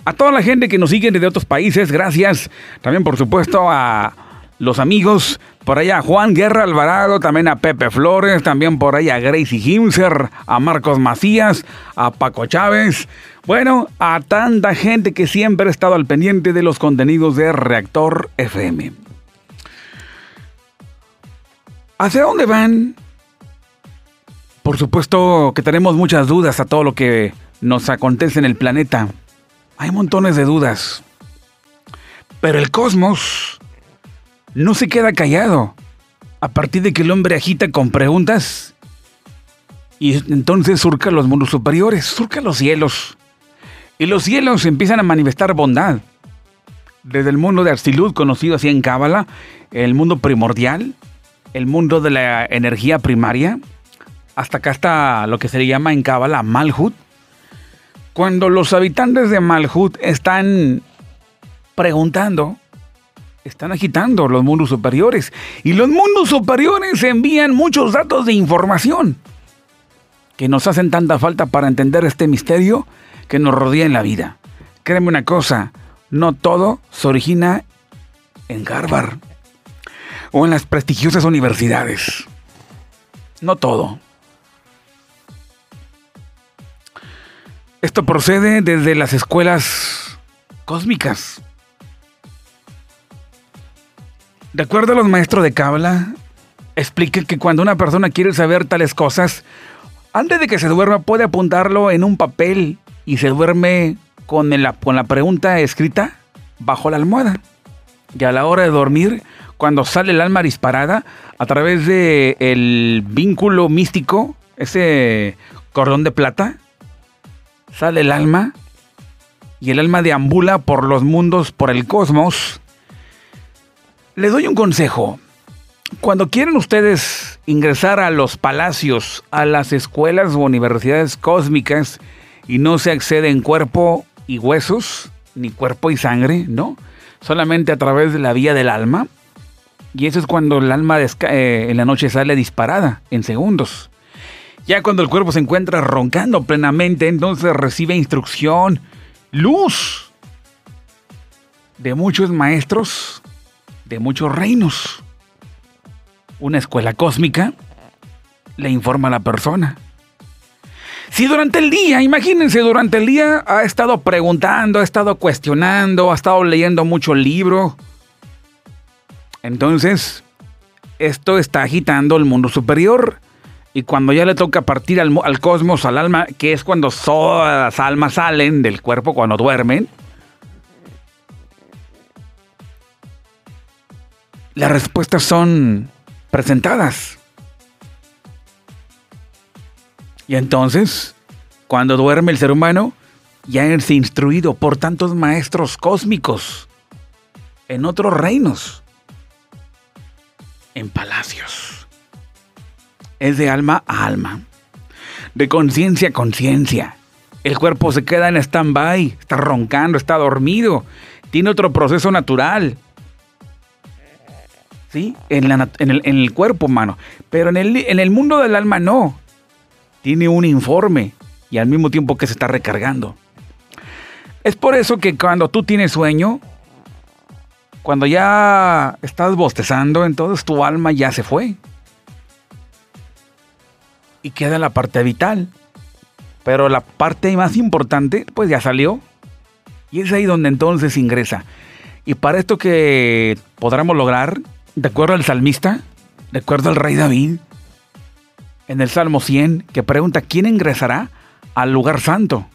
A toda la gente que nos sigue desde otros países, gracias. También, por supuesto, a los amigos, por allá a Juan Guerra Alvarado, también a Pepe Flores, también por ahí a Gracie Himser, a Marcos Macías, a Paco Chávez. Bueno, a tanta gente que siempre ha estado al pendiente de los contenidos de Reactor FM. ¿Hacia dónde van? Por supuesto que tenemos muchas dudas a todo lo que nos acontece en el planeta. Hay montones de dudas. Pero el cosmos no se queda callado. A partir de que el hombre agita con preguntas y entonces surca los mundos superiores, surca los cielos. Y los cielos empiezan a manifestar bondad. Desde el mundo de Arsilud, conocido así en Cábala, el mundo primordial, el mundo de la energía primaria, hasta acá está lo que se le llama en Cábala Malhut. Cuando los habitantes de Malhut están preguntando, están agitando los mundos superiores. Y los mundos superiores envían muchos datos de información que nos hacen tanta falta para entender este misterio que nos rodea en la vida. Créeme una cosa, no todo se origina en Harvard o en las prestigiosas universidades. No todo. Esto procede desde las escuelas cósmicas. De acuerdo a los maestros de Kabbalah, explica que cuando una persona quiere saber tales cosas, antes de que se duerma puede apuntarlo en un papel y se duerme con, con la pregunta escrita bajo la almohada. Y a la hora de dormir, cuando sale el alma disparada a través del el vínculo místico, ese cordón de plata, sale el alma y el alma deambula por los mundos, por el cosmos, les doy un consejo. Cuando quieren ustedes ingresar a los palacios, a las escuelas o universidades cósmicas y no se accede en cuerpo y huesos, ni cuerpo y sangre, ¿no? Solamente a través de la vía del alma. Y eso es cuando el alma eh, en la noche sale disparada, en segundos. Ya cuando el cuerpo se encuentra roncando plenamente, entonces recibe instrucción, luz de muchos maestros de muchos reinos. Una escuela cósmica le informa a la persona. Si durante el día, imagínense, durante el día ha estado preguntando, ha estado cuestionando, ha estado leyendo mucho libro, entonces esto está agitando el mundo superior. Y cuando ya le toca partir al, cosmos, al alma, que es cuando todas las almas salen del cuerpo cuando duermen, las respuestas son presentadas. Y entonces, cuando duerme el ser humano, ya es instruido por tantos maestros cósmicos en otros reinos, en palacios. Es de alma a alma, de conciencia a conciencia. El cuerpo se queda en stand-by, está roncando, está dormido, tiene otro proceso natural en, el, cuerpo humano. Pero en el, en el mundo del alma no. Tiene un informe y al mismo tiempo que se está recargando. Es por eso que cuando tú tienes sueño, cuando ya estás bostezando, entonces tu alma ya se fue. Y queda la parte vital. Pero la parte más importante, pues ya salió. Y es ahí donde entonces ingresa. Y para esto que podremos lograr, de acuerdo al salmista, de acuerdo al rey David, en el Salmo 100, que pregunta, ¿quién ingresará al lugar santo?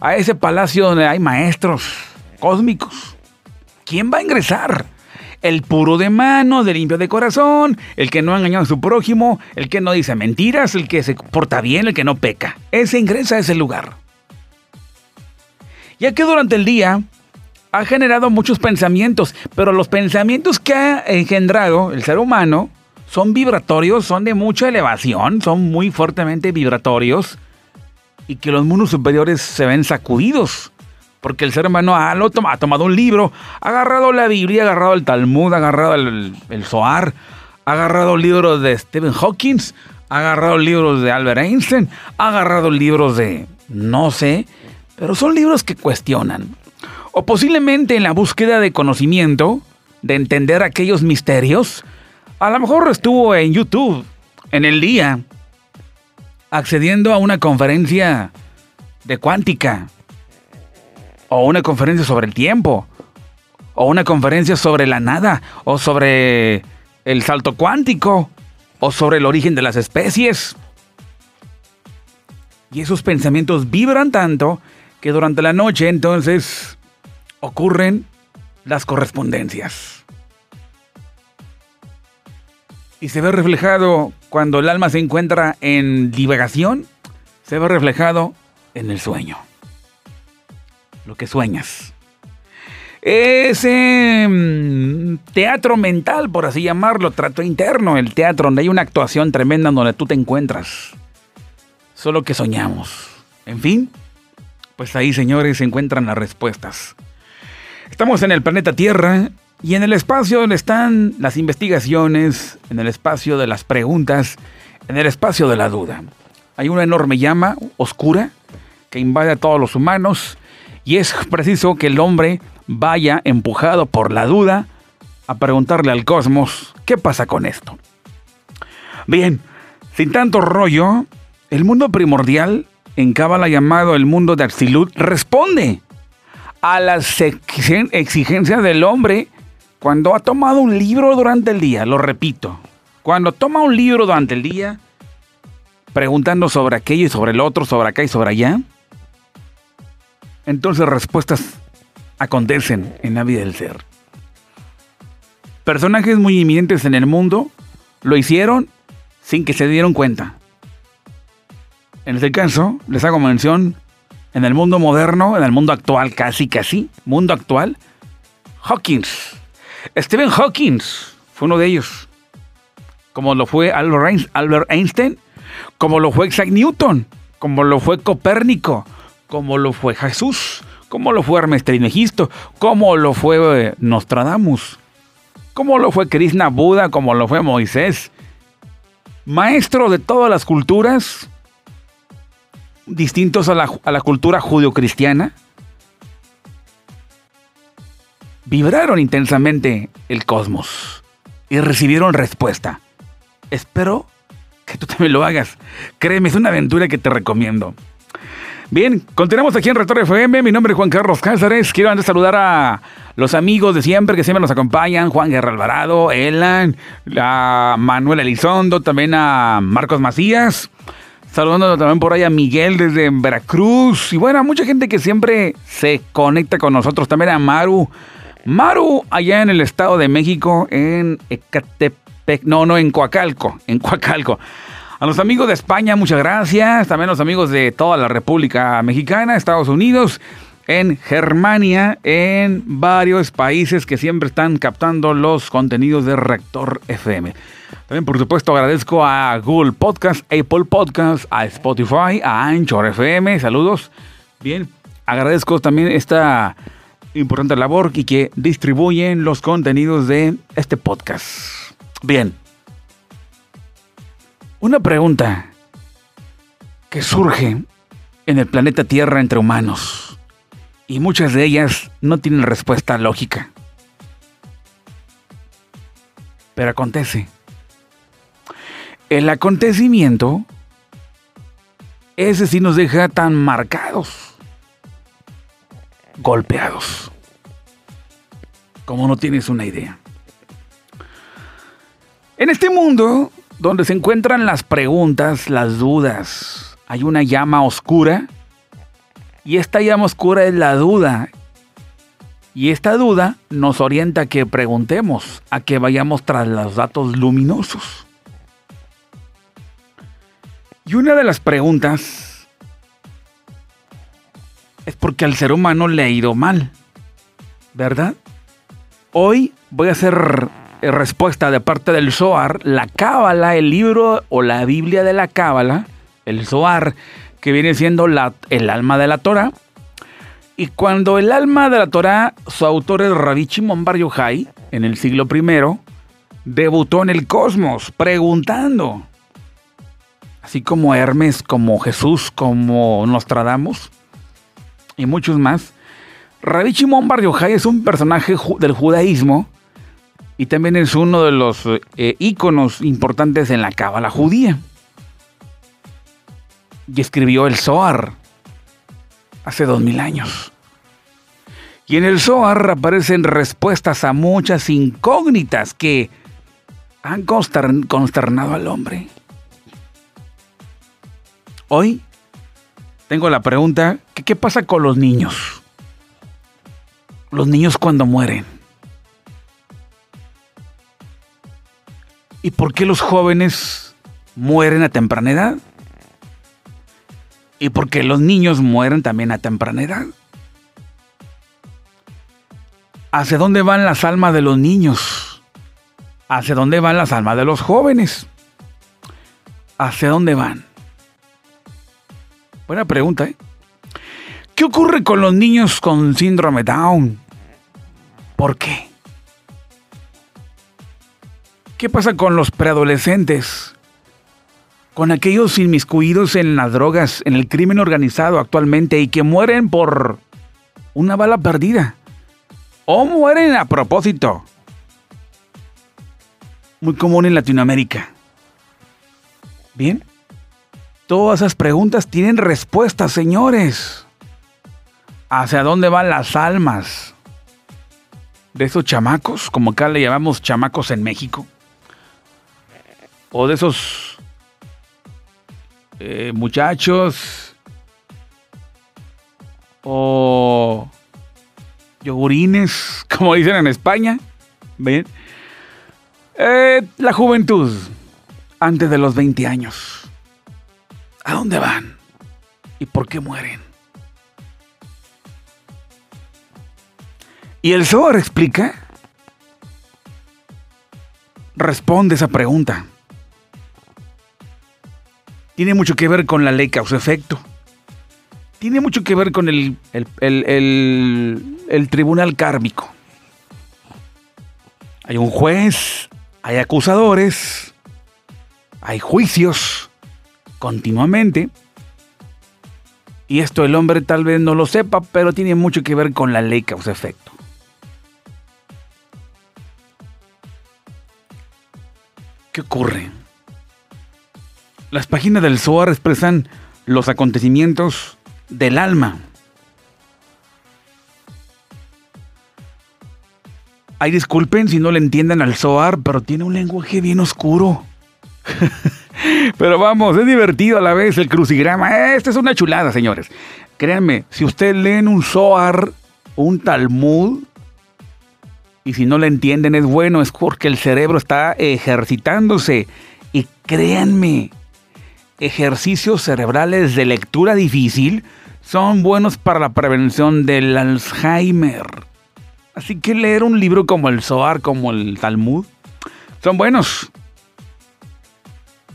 A ese palacio donde hay maestros cósmicos. ¿Quién va a ingresar? El puro de mano, de limpio de corazón, el que no ha engañado a su prójimo, el que no dice mentiras, el que se porta bien, el que no peca. Ese ingresa a ese lugar. Ya que durante el día ha generado muchos pensamientos, pero los pensamientos que ha engendrado el ser humano son vibratorios, son de mucha elevación, son muy fuertemente vibratorios y que los mundos superiores se ven sacudidos Porque el ser humano ha, tomado un libro, ha agarrado la Biblia, ha agarrado el Talmud, ha agarrado el, el Zohar, ha agarrado libros de Stephen Hawking, ha agarrado libros de Albert Einstein, ha agarrado libros de no sé, pero son libros que cuestionan. O posiblemente en la búsqueda de conocimiento, de entender aquellos misterios, a lo mejor estuvo en YouTube en el día accediendo a una conferencia de cuántica, o una conferencia sobre el tiempo, o una conferencia sobre la nada, o sobre el salto cuántico, o sobre el origen de las especies. Y esos pensamientos vibran tanto que durante la noche entonces ocurren las correspondencias. Y se ve reflejado cuando el alma se encuentra en divagación, se ve reflejado en el sueño. Lo que sueñas. Ese mm, teatro mental, por así llamarlo, trato interno, el teatro donde hay una actuación tremenda donde tú te encuentras. Solo que soñamos. En fin, pues ahí, señores, se encuentran las respuestas. Estamos en el planeta Tierra y en el espacio donde están las investigaciones, en el espacio de las preguntas, en el espacio de la duda. Hay una enorme llama oscura que invade a todos los humanos y es preciso que el hombre vaya empujado por la duda a preguntarle al cosmos qué pasa con esto. Bien, sin tanto rollo, el mundo primordial, en Cábala llamado el mundo de Axilut, responde a las exigencias del hombre cuando ha tomado un libro durante el día, lo repito, cuando toma un libro durante el día, preguntando sobre aquello y sobre el otro, sobre acá y sobre allá, entonces respuestas acontecen en la vida del ser. Personajes muy inminentes en el mundo lo hicieron sin que se dieron cuenta. En este caso, les hago mención en el mundo moderno, en el mundo actual, casi casi, mundo actual, Hawkins. Stephen Hawking fue uno de ellos. Como lo fue Albert Einstein, como lo fue Isaac Newton, como lo fue Copérnico, como lo fue Jesús, como lo fue Hermes Trismegisto, como lo fue eh, Nostradamus, como lo fue Krishna Buda, como lo fue Moisés. Maestro de todas las culturas, distintos a la, a la cultura judio-cristiana, vibraron intensamente el cosmos y recibieron respuesta. Espero que tú también lo hagas. Créeme, es una aventura que te recomiendo. Bien, continuamos aquí en Retor FM. Mi nombre es Juan Carlos Cáceres. Quiero antes saludar a los amigos de siempre que siempre nos acompañan: Juan Guerra Alvarado, Elan, a Manuel Elizondo, también a Marcos Macías. Saludando también por ahí a Miguel desde Veracruz. Y bueno, a mucha gente que siempre se conecta con nosotros. También a Maru. Maru, allá en el Estado de México, en Ecatepec. No, no, en Coacalco. En Coacalco. A los amigos de España, muchas gracias. También a los amigos de toda la República Mexicana, Estados Unidos, en Germania, en varios países que siempre están captando los contenidos de Rector FM. También, por supuesto, agradezco a Google Podcast, Apple Podcast, a Spotify, a Anchor FM. Saludos. Bien, agradezco también esta importante labor y que distribuyen los contenidos de este podcast. Bien. Una pregunta que surge en el planeta Tierra entre humanos y muchas de ellas no tienen respuesta lógica. Pero acontece. El acontecimiento, ese sí nos deja tan marcados, golpeados, como no tienes una idea. En este mundo donde se encuentran las preguntas, las dudas. Hay una llama oscura y esta llama oscura es la duda. Y esta duda nos orienta a que preguntemos, a que vayamos tras los datos luminosos. Y una de las preguntas es porque al ser humano le ha ido mal, ¿verdad? Hoy voy a hacer respuesta de parte del Zohar, la Cábala, el libro o la Biblia de la Cábala, el Zohar, que viene siendo la, el alma de la Torah, Y cuando el alma de la Torá, su autor es Rabbi Shimon Bar Yochai, en el siglo I, debutó en el cosmos preguntando, así como Hermes, como Jesús, como Nostradamus y muchos más. Rabbi Shimon Bar Yochai es un personaje del judaísmo y también es uno de los eh, íconos importantes en la cábala judía. Y escribió el Zohar hace dos mil años. Y en el Zohar aparecen respuestas a muchas incógnitas que han consternado al hombre. Hoy tengo la pregunta, ¿qué pasa con los niños? Los niños cuando mueren. ¿Y por qué los jóvenes mueren a temprana edad? ¿Y por qué los niños mueren también a temprana edad? ¿Hacia dónde van las almas de los niños? ¿Hacia dónde van las almas de los jóvenes? ¿Hacia dónde van? Buena pregunta, ¿eh? ¿Qué ocurre con los niños con síndrome Down? ¿Por qué? ¿Qué pasa con los preadolescentes? Con aquellos inmiscuidos en las drogas, en el crimen organizado actualmente y que mueren por una bala perdida. O mueren a propósito. Muy común en Latinoamérica. Bien. Todas esas preguntas tienen respuestas, señores. ¿Hacia dónde van las almas de esos chamacos, como acá le llamamos chamacos en México? O de esos eh, muchachos o yogurines, como dicen en España. ¿Ven? Eh, la juventud antes de los 20 años. ¿A dónde van? ¿Y por qué mueren? Y el Zohar explica, responde esa pregunta tiene mucho que ver con la ley causa-efecto. Tiene mucho que ver con el, el, tribunal kármico. Hay un juez, hay acusadores, hay juicios continuamente. Y esto el hombre tal vez no lo sepa, pero tiene mucho que ver con la ley causa-efecto. ¿Qué ocurre? Las páginas del Zohar expresan los acontecimientos del alma. Ay, disculpen si no le entiendan al Zohar, pero tiene un lenguaje bien oscuro. pero vamos, es divertido a la vez el crucigrama. Esta es una chulada, señores. Créanme, si ustedes leen un Zohar, un Talmud, y si no le entienden es bueno, es porque el cerebro está ejercitándose. Y créanme, ejercicios cerebrales de lectura difícil son buenos para la prevención del Alzheimer. Así que leer un libro como el Zohar, como el Talmud, son buenos.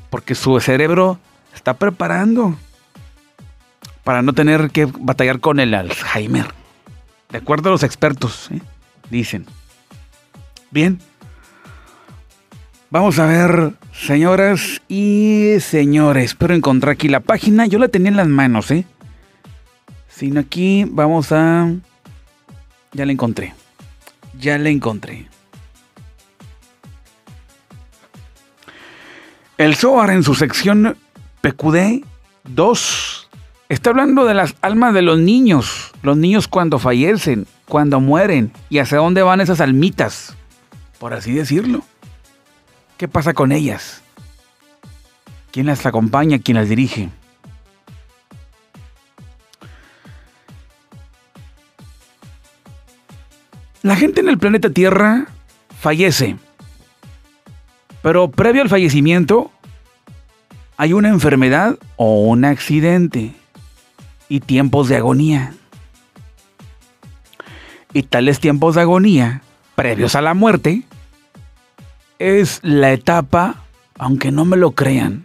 Porque su cerebro está preparando para no tener que batallar con el Alzheimer. De acuerdo a los expertos, ¿eh? dicen. Bien. Vamos a ver, señoras y señores. Espero encontrar aquí la página. Yo la tenía en las manos, ¿eh? Sino aquí vamos a... Ya la encontré. Ya la encontré. El Zohar en su sección PQD 2 está hablando de las almas de los niños. Los niños cuando fallecen, cuando mueren y hacia dónde van esas almitas, por así decirlo. ¿Qué pasa con ellas? ¿Quién las acompaña? ¿Quién las dirige? La gente en el planeta Tierra fallece, pero previo al fallecimiento hay una enfermedad o un accidente y tiempos de agonía. Y tales tiempos de agonía, previos a la muerte, es la etapa, aunque no me lo crean,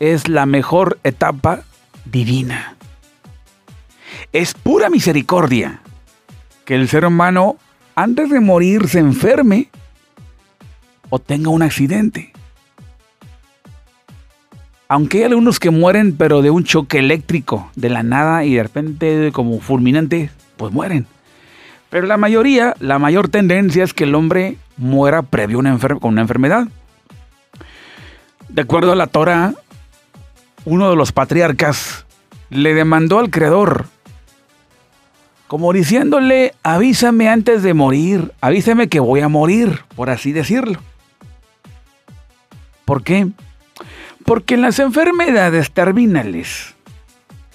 es la mejor etapa divina. Es pura misericordia que el ser humano antes de morir se enferme o tenga un accidente. Aunque hay algunos que mueren pero de un choque eléctrico, de la nada y de repente como fulminante, pues mueren. Pero la mayoría, la mayor tendencia es que el hombre muera previo una con una enfermedad. De acuerdo a la Torah, uno de los patriarcas le demandó al Creador, como diciéndole, avísame antes de morir, avísame que voy a morir, por así decirlo. ¿Por qué? Porque en las enfermedades terminales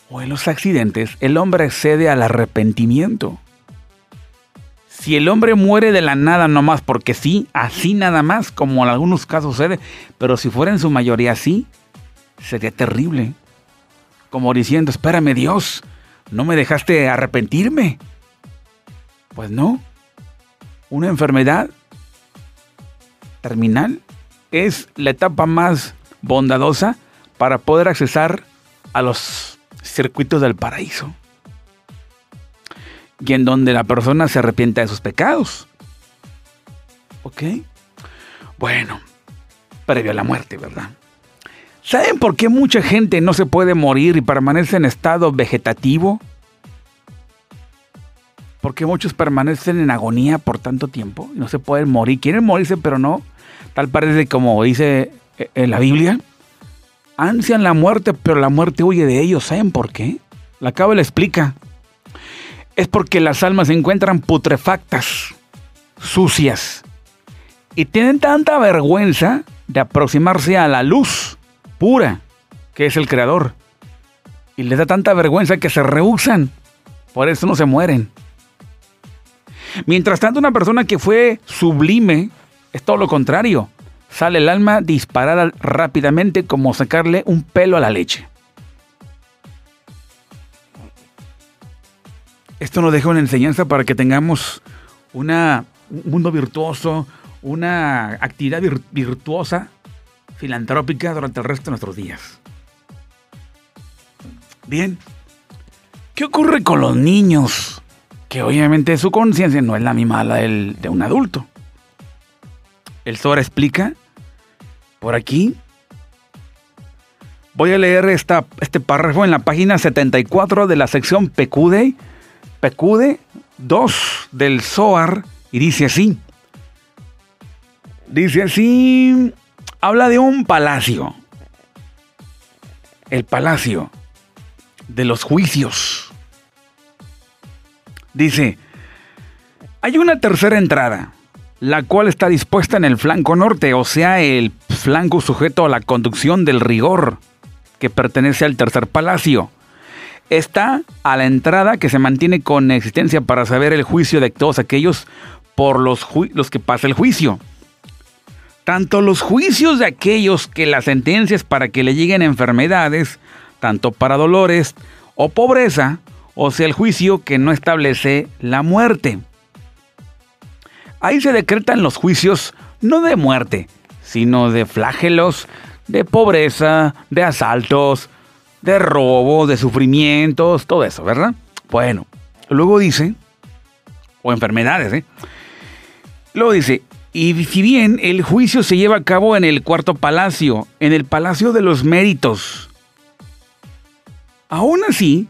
o en los accidentes el hombre accede al arrepentimiento. Si el hombre muere de la nada nomás porque sí, así nada más, como en algunos casos sucede, pero si fuera en su mayoría así, sería terrible. Como diciendo, espérame Dios, ¿no me dejaste arrepentirme? Pues no. Una enfermedad terminal es la etapa más bondadosa para poder accesar a los circuitos del paraíso. Y en donde la persona se arrepienta de sus pecados. ¿Ok? Bueno, previo a la muerte, ¿verdad? ¿Saben por qué mucha gente no se puede morir y permanece en estado vegetativo? Porque muchos permanecen en agonía por tanto tiempo y no se pueden morir. Quieren morirse, pero no. Tal parece como dice eh, en la Biblia. Ansian la muerte, pero la muerte huye de ellos. ¿Saben por qué? La le explica. Es porque las almas se encuentran putrefactas, sucias, y tienen tanta vergüenza de aproximarse a la luz pura, que es el Creador. Y les da tanta vergüenza que se rehusan. Por eso no se mueren. Mientras tanto, una persona que fue sublime es todo lo contrario. Sale el alma disparada rápidamente como sacarle un pelo a la leche. Esto nos deja una enseñanza para que tengamos un mundo virtuoso, una actividad virtuosa, filantrópica durante el resto de nuestros días. Bien, ¿qué ocurre con los niños? Que obviamente su conciencia no es la misma la de un adulto. El Zohar explica por aquí. Voy a leer esta, este párrafo en la página 74 de la sección Pecude, Pecude 2 del Zohar y dice así. Dice así, habla de un palacio. El palacio de los juicios. Dice, hay una tercera entrada la cual está dispuesta en el flanco norte, o sea, el flanco sujeto a la conducción del rigor, que pertenece al tercer palacio. Está a la entrada que se mantiene con existencia para saber el juicio de todos aquellos por los, los que pasa el juicio. Tanto los juicios de aquellos que las sentencias para que le lleguen enfermedades, tanto para dolores o pobreza, o sea, el juicio que no establece la muerte. Ahí se decretan los juicios no de muerte, sino de flagelos, de pobreza, de asaltos, de robo, de sufrimientos, todo eso, ¿verdad? Bueno, luego dice, o enfermedades, ¿eh? Luego dice, y si bien el juicio se lleva a cabo en el cuarto palacio, en el palacio de los méritos, aún así,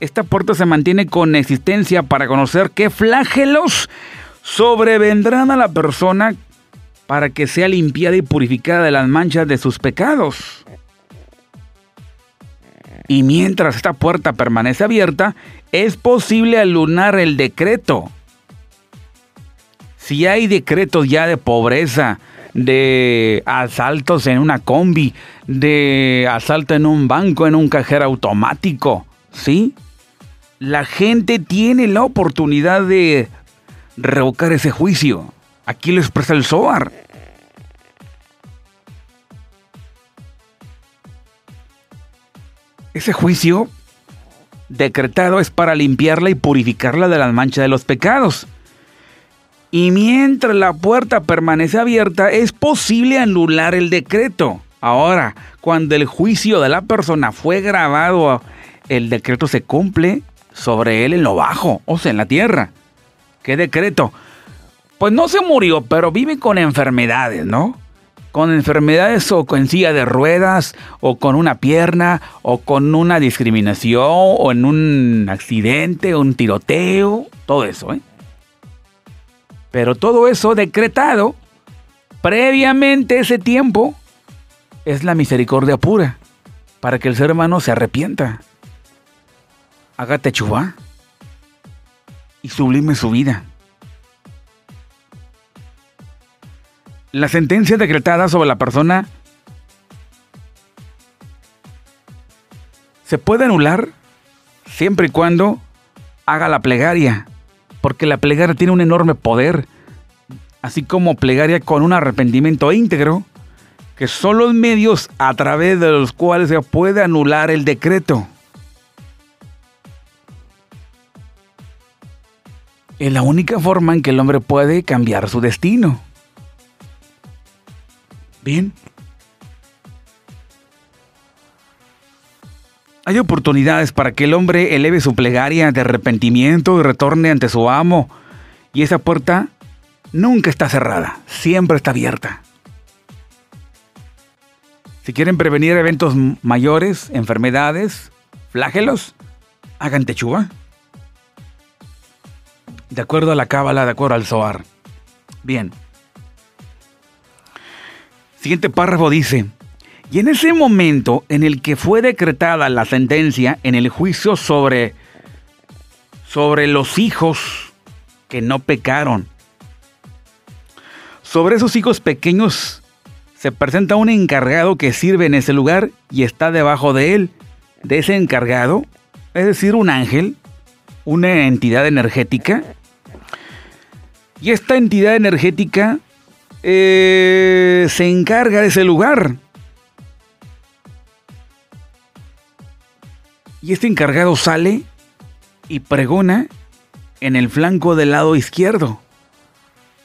esta puerta se mantiene con existencia para conocer qué flagelos sobrevendrán a la persona para que sea limpiada y purificada de las manchas de sus pecados. Y mientras esta puerta permanece abierta, es posible alunar el decreto. Si hay decretos ya de pobreza, de asaltos en una combi, de asalto en un banco, en un cajero automático, ¿sí? La gente tiene la oportunidad de revocar ese juicio. Aquí lo expresa el Zohar. Ese juicio decretado es para limpiarla y purificarla de las manchas de los pecados. Y mientras la puerta permanece abierta, es posible anular el decreto. Ahora, cuando el juicio de la persona fue grabado, el decreto se cumple sobre él en lo bajo, o sea, en la tierra. ¿Qué decreto? Pues no se murió, pero vive con enfermedades, ¿no? Con enfermedades o con silla de ruedas, o con una pierna, o con una discriminación, o en un accidente, un tiroteo, todo eso, ¿eh? Pero todo eso decretado previamente ese tiempo es la misericordia pura para que el ser humano se arrepienta, haga techubá y sublime su vida. La sentencia decretada sobre la persona se puede anular siempre y cuando haga la plegaria, porque la plegaria tiene un enorme poder, así como plegaria con un arrepentimiento íntegro, que son los medios a través de los cuales se puede anular el decreto. Es la única forma en que el hombre puede cambiar su destino. Bien. Hay oportunidades para que el hombre eleve su plegaria de arrepentimiento y retorne ante su amo. Y esa puerta nunca está cerrada, siempre está abierta. Si quieren prevenir eventos mayores, enfermedades, flagelos, hagan techuga. De acuerdo a la cábala, de acuerdo al Zohar. Bien. Siguiente párrafo dice, y en ese momento en el que fue decretada la sentencia en el juicio sobre, sobre los hijos que no pecaron, sobre esos hijos pequeños se presenta un encargado que sirve en ese lugar y está debajo de él, de ese encargado, es decir, un ángel, una entidad energética. Y esta entidad energética eh, se encarga de ese lugar. Y este encargado sale y pregona en el flanco del lado izquierdo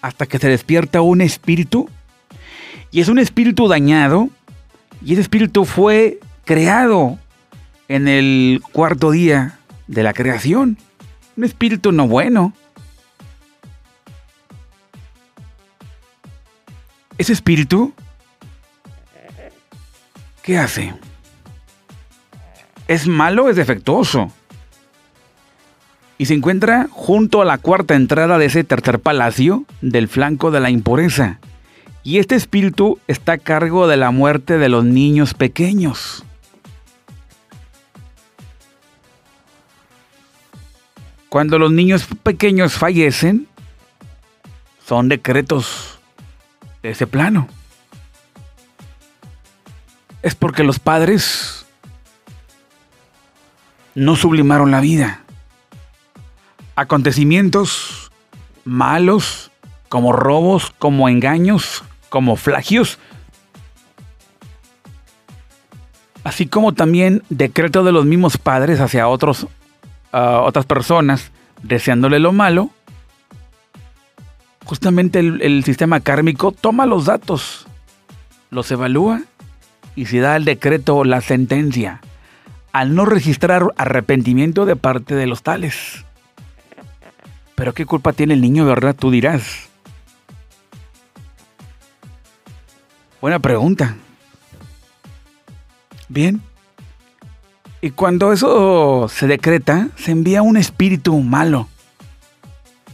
hasta que se despierta un espíritu y es un espíritu dañado. Y ese espíritu fue creado en el cuarto día de la creación. Un espíritu no bueno. Ese espíritu, ¿qué hace? ¿Es malo es defectuoso? Y se encuentra junto a la cuarta entrada de ese tercer palacio del flanco de la impureza. Y este espíritu está a cargo de la muerte de los niños pequeños. Cuando los niños pequeños fallecen, son decretos de ese plano. Es porque los padres no sublimaron la vida. Acontecimientos malos, como robos, como engaños, como flagios, así como también decreto de los mismos padres hacia otros, otras personas, deseándole lo malo, justamente el, sistema kármico toma los datos, los evalúa y se da el decreto o la sentencia al no registrar arrepentimiento de parte de los tales. Pero ¿qué culpa tiene el niño, verdad? Tú dirás. Buena pregunta. Bien. Y cuando eso se decreta, se envía un espíritu malo,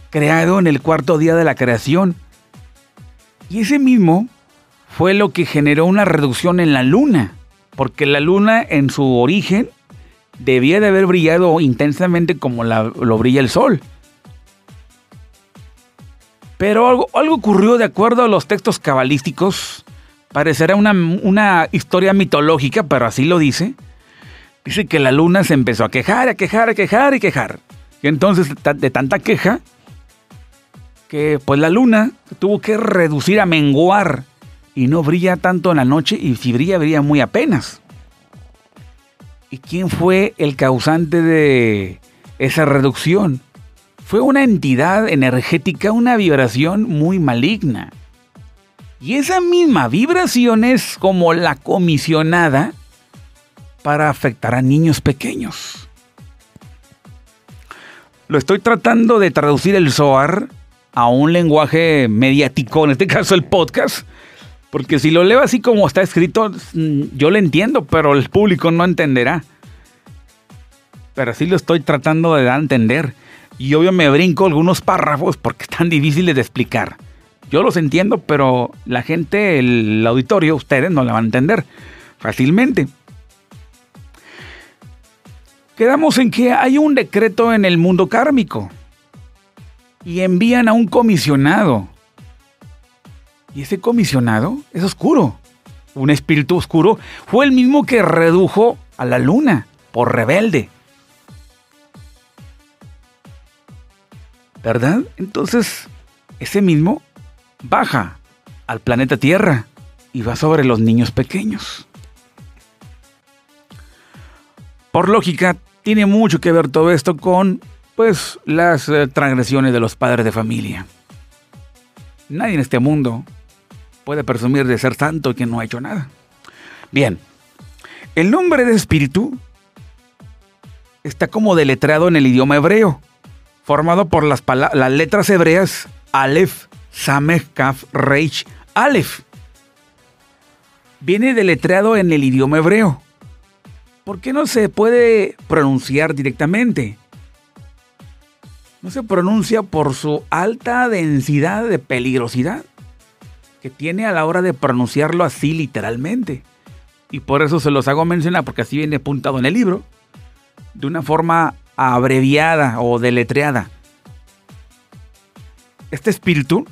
creado en el cuarto día de la creación. Y ese mismo fue lo que generó una reducción en la luna, porque la luna en su origen debía de haber brillado intensamente como lo brilla el sol. Pero algo, algo ocurrió de acuerdo a los textos cabalísticos Parecerá una, historia mitológica, pero así lo dice. Dice que la luna se empezó a quejar, a quejar, a quejar y quejar. Y entonces de tanta queja, que pues la luna tuvo que reducir a menguar y no brilla tanto en la noche y si brilla, brilla muy apenas. ¿Y quién fue el causante de esa reducción? Fue una entidad energética, una vibración muy maligna. Y esa misma vibración es como la comisionada para afectar a niños pequeños. Lo estoy tratando de traducir el Zohar a un lenguaje mediático, en este caso el podcast, porque si lo leo así como está escrito, yo lo entiendo, pero el público no entenderá. Pero sí lo estoy tratando de dar a entender. Y obvio me brinco algunos párrafos porque están difíciles de explicar. Yo los entiendo, pero la gente, el auditorio, ustedes no la van a entender fácilmente. Quedamos en que hay un decreto en el mundo kármico y envían a un comisionado. Y ese comisionado es oscuro. Un espíritu oscuro fue el mismo que redujo a la luna por rebelde. ¿Verdad? Entonces, ese mismo baja al planeta Tierra y va sobre los niños pequeños. Por lógica, tiene mucho que ver todo esto con pues las eh, transgresiones de los padres de familia. Nadie en este mundo puede presumir de ser santo que no ha hecho nada. Bien, el nombre de espíritu está como deletreado en el idioma hebreo, formado por las, letras hebreas Aleph, Samech Kaf Reich Aleph. Viene deletreado en el idioma hebreo. ¿Por qué no se puede pronunciar directamente? No se pronuncia por su alta densidad de peligrosidad que tiene a la hora de pronunciarlo así literalmente. Y por eso se los hago mencionar, porque así viene apuntado en el libro, de una forma abreviada o deletreada. Este espíritu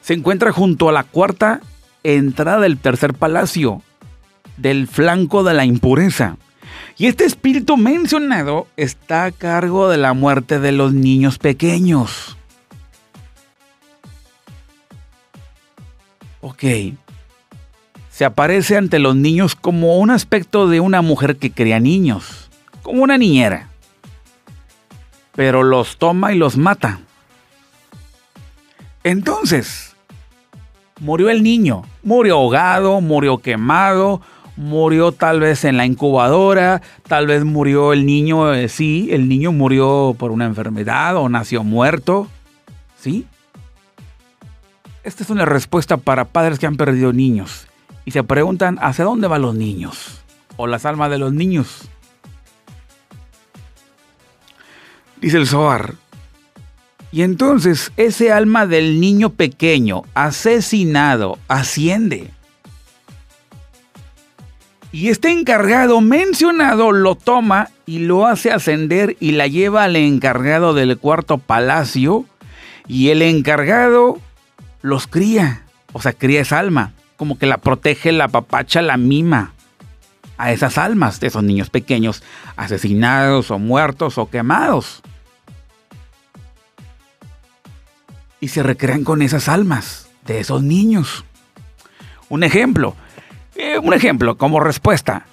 se encuentra junto a la cuarta entrada del tercer palacio, del flanco de la impureza. Y este espíritu mencionado está a cargo de la muerte de los niños pequeños. Ok. Se aparece ante los niños como un aspecto de una mujer que cría niños, como una niñera. Pero los toma y los mata. Entonces, murió el niño. Murió ahogado, murió quemado, murió tal vez en la incubadora, tal vez murió el niño, eh, sí, el niño murió por una enfermedad o nació muerto, ¿sí? Esta es una respuesta para padres que han perdido niños y se preguntan hacia dónde van los niños o las almas de los niños. Dice el Zohar, y entonces ese alma del niño pequeño asesinado asciende. Y este encargado mencionado lo toma y lo hace ascender y la lleva al encargado del cuarto palacio. Y el encargado los cría, o sea, cría esa alma, como que la protege, la papacha, la mima a esas almas de esos niños pequeños asesinados o muertos o quemados. y se recrean con esas almas de esos niños. Un ejemplo, eh, un ejemplo como respuesta.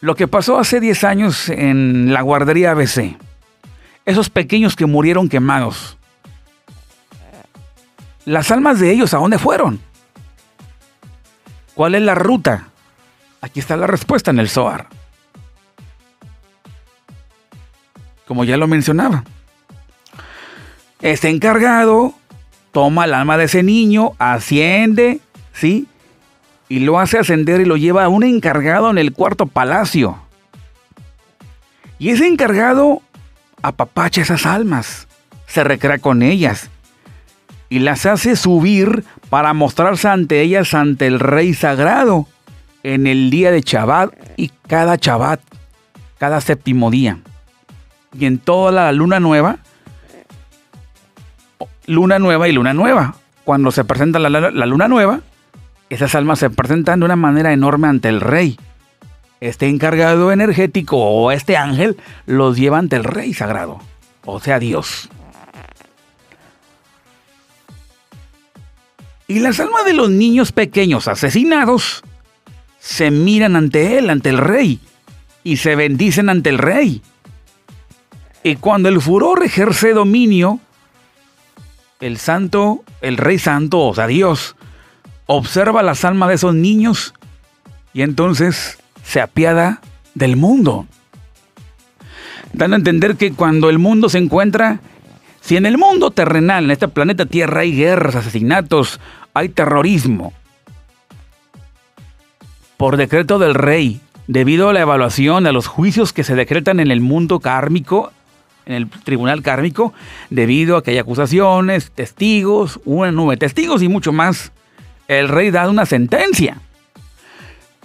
Lo que pasó hace 10 años en la guardería ABC. Esos pequeños que murieron quemados. Las almas de ellos, ¿a dónde fueron? ¿Cuál es la ruta? Aquí está la respuesta en el SOAR. Como ya lo mencionaba. Este encargado toma el alma de ese niño, asciende, ¿sí? Y lo hace ascender y lo lleva a un encargado en el cuarto palacio. Y ese encargado apapacha esas almas, se recrea con ellas y las hace subir para mostrarse ante ellas ante el rey sagrado en el día de Shabbat y cada Shabbat, cada séptimo día. Y en toda la luna nueva luna nueva y luna nueva. Cuando se presenta la, luna nueva, esas almas se presentan de una manera enorme ante el rey. Este encargado energético o este ángel los lleva ante el rey sagrado, o sea, Dios. Y las almas de los niños pequeños asesinados se miran ante él, ante el rey, y se bendicen ante el rey. Y cuando el furor ejerce dominio, el santo, el rey santo, o sea, Dios, observa las almas de esos niños y entonces se apiada del mundo. dando a entender que cuando el mundo se encuentra, si en el mundo terrenal, en este planeta Tierra, hay guerras, asesinatos, hay terrorismo, por decreto del rey, debido a la evaluación, a los juicios que se decretan en el mundo kármico, en el tribunal kármico, debido a que hay acusaciones, testigos, una nube de testigos y mucho más, el rey da una sentencia.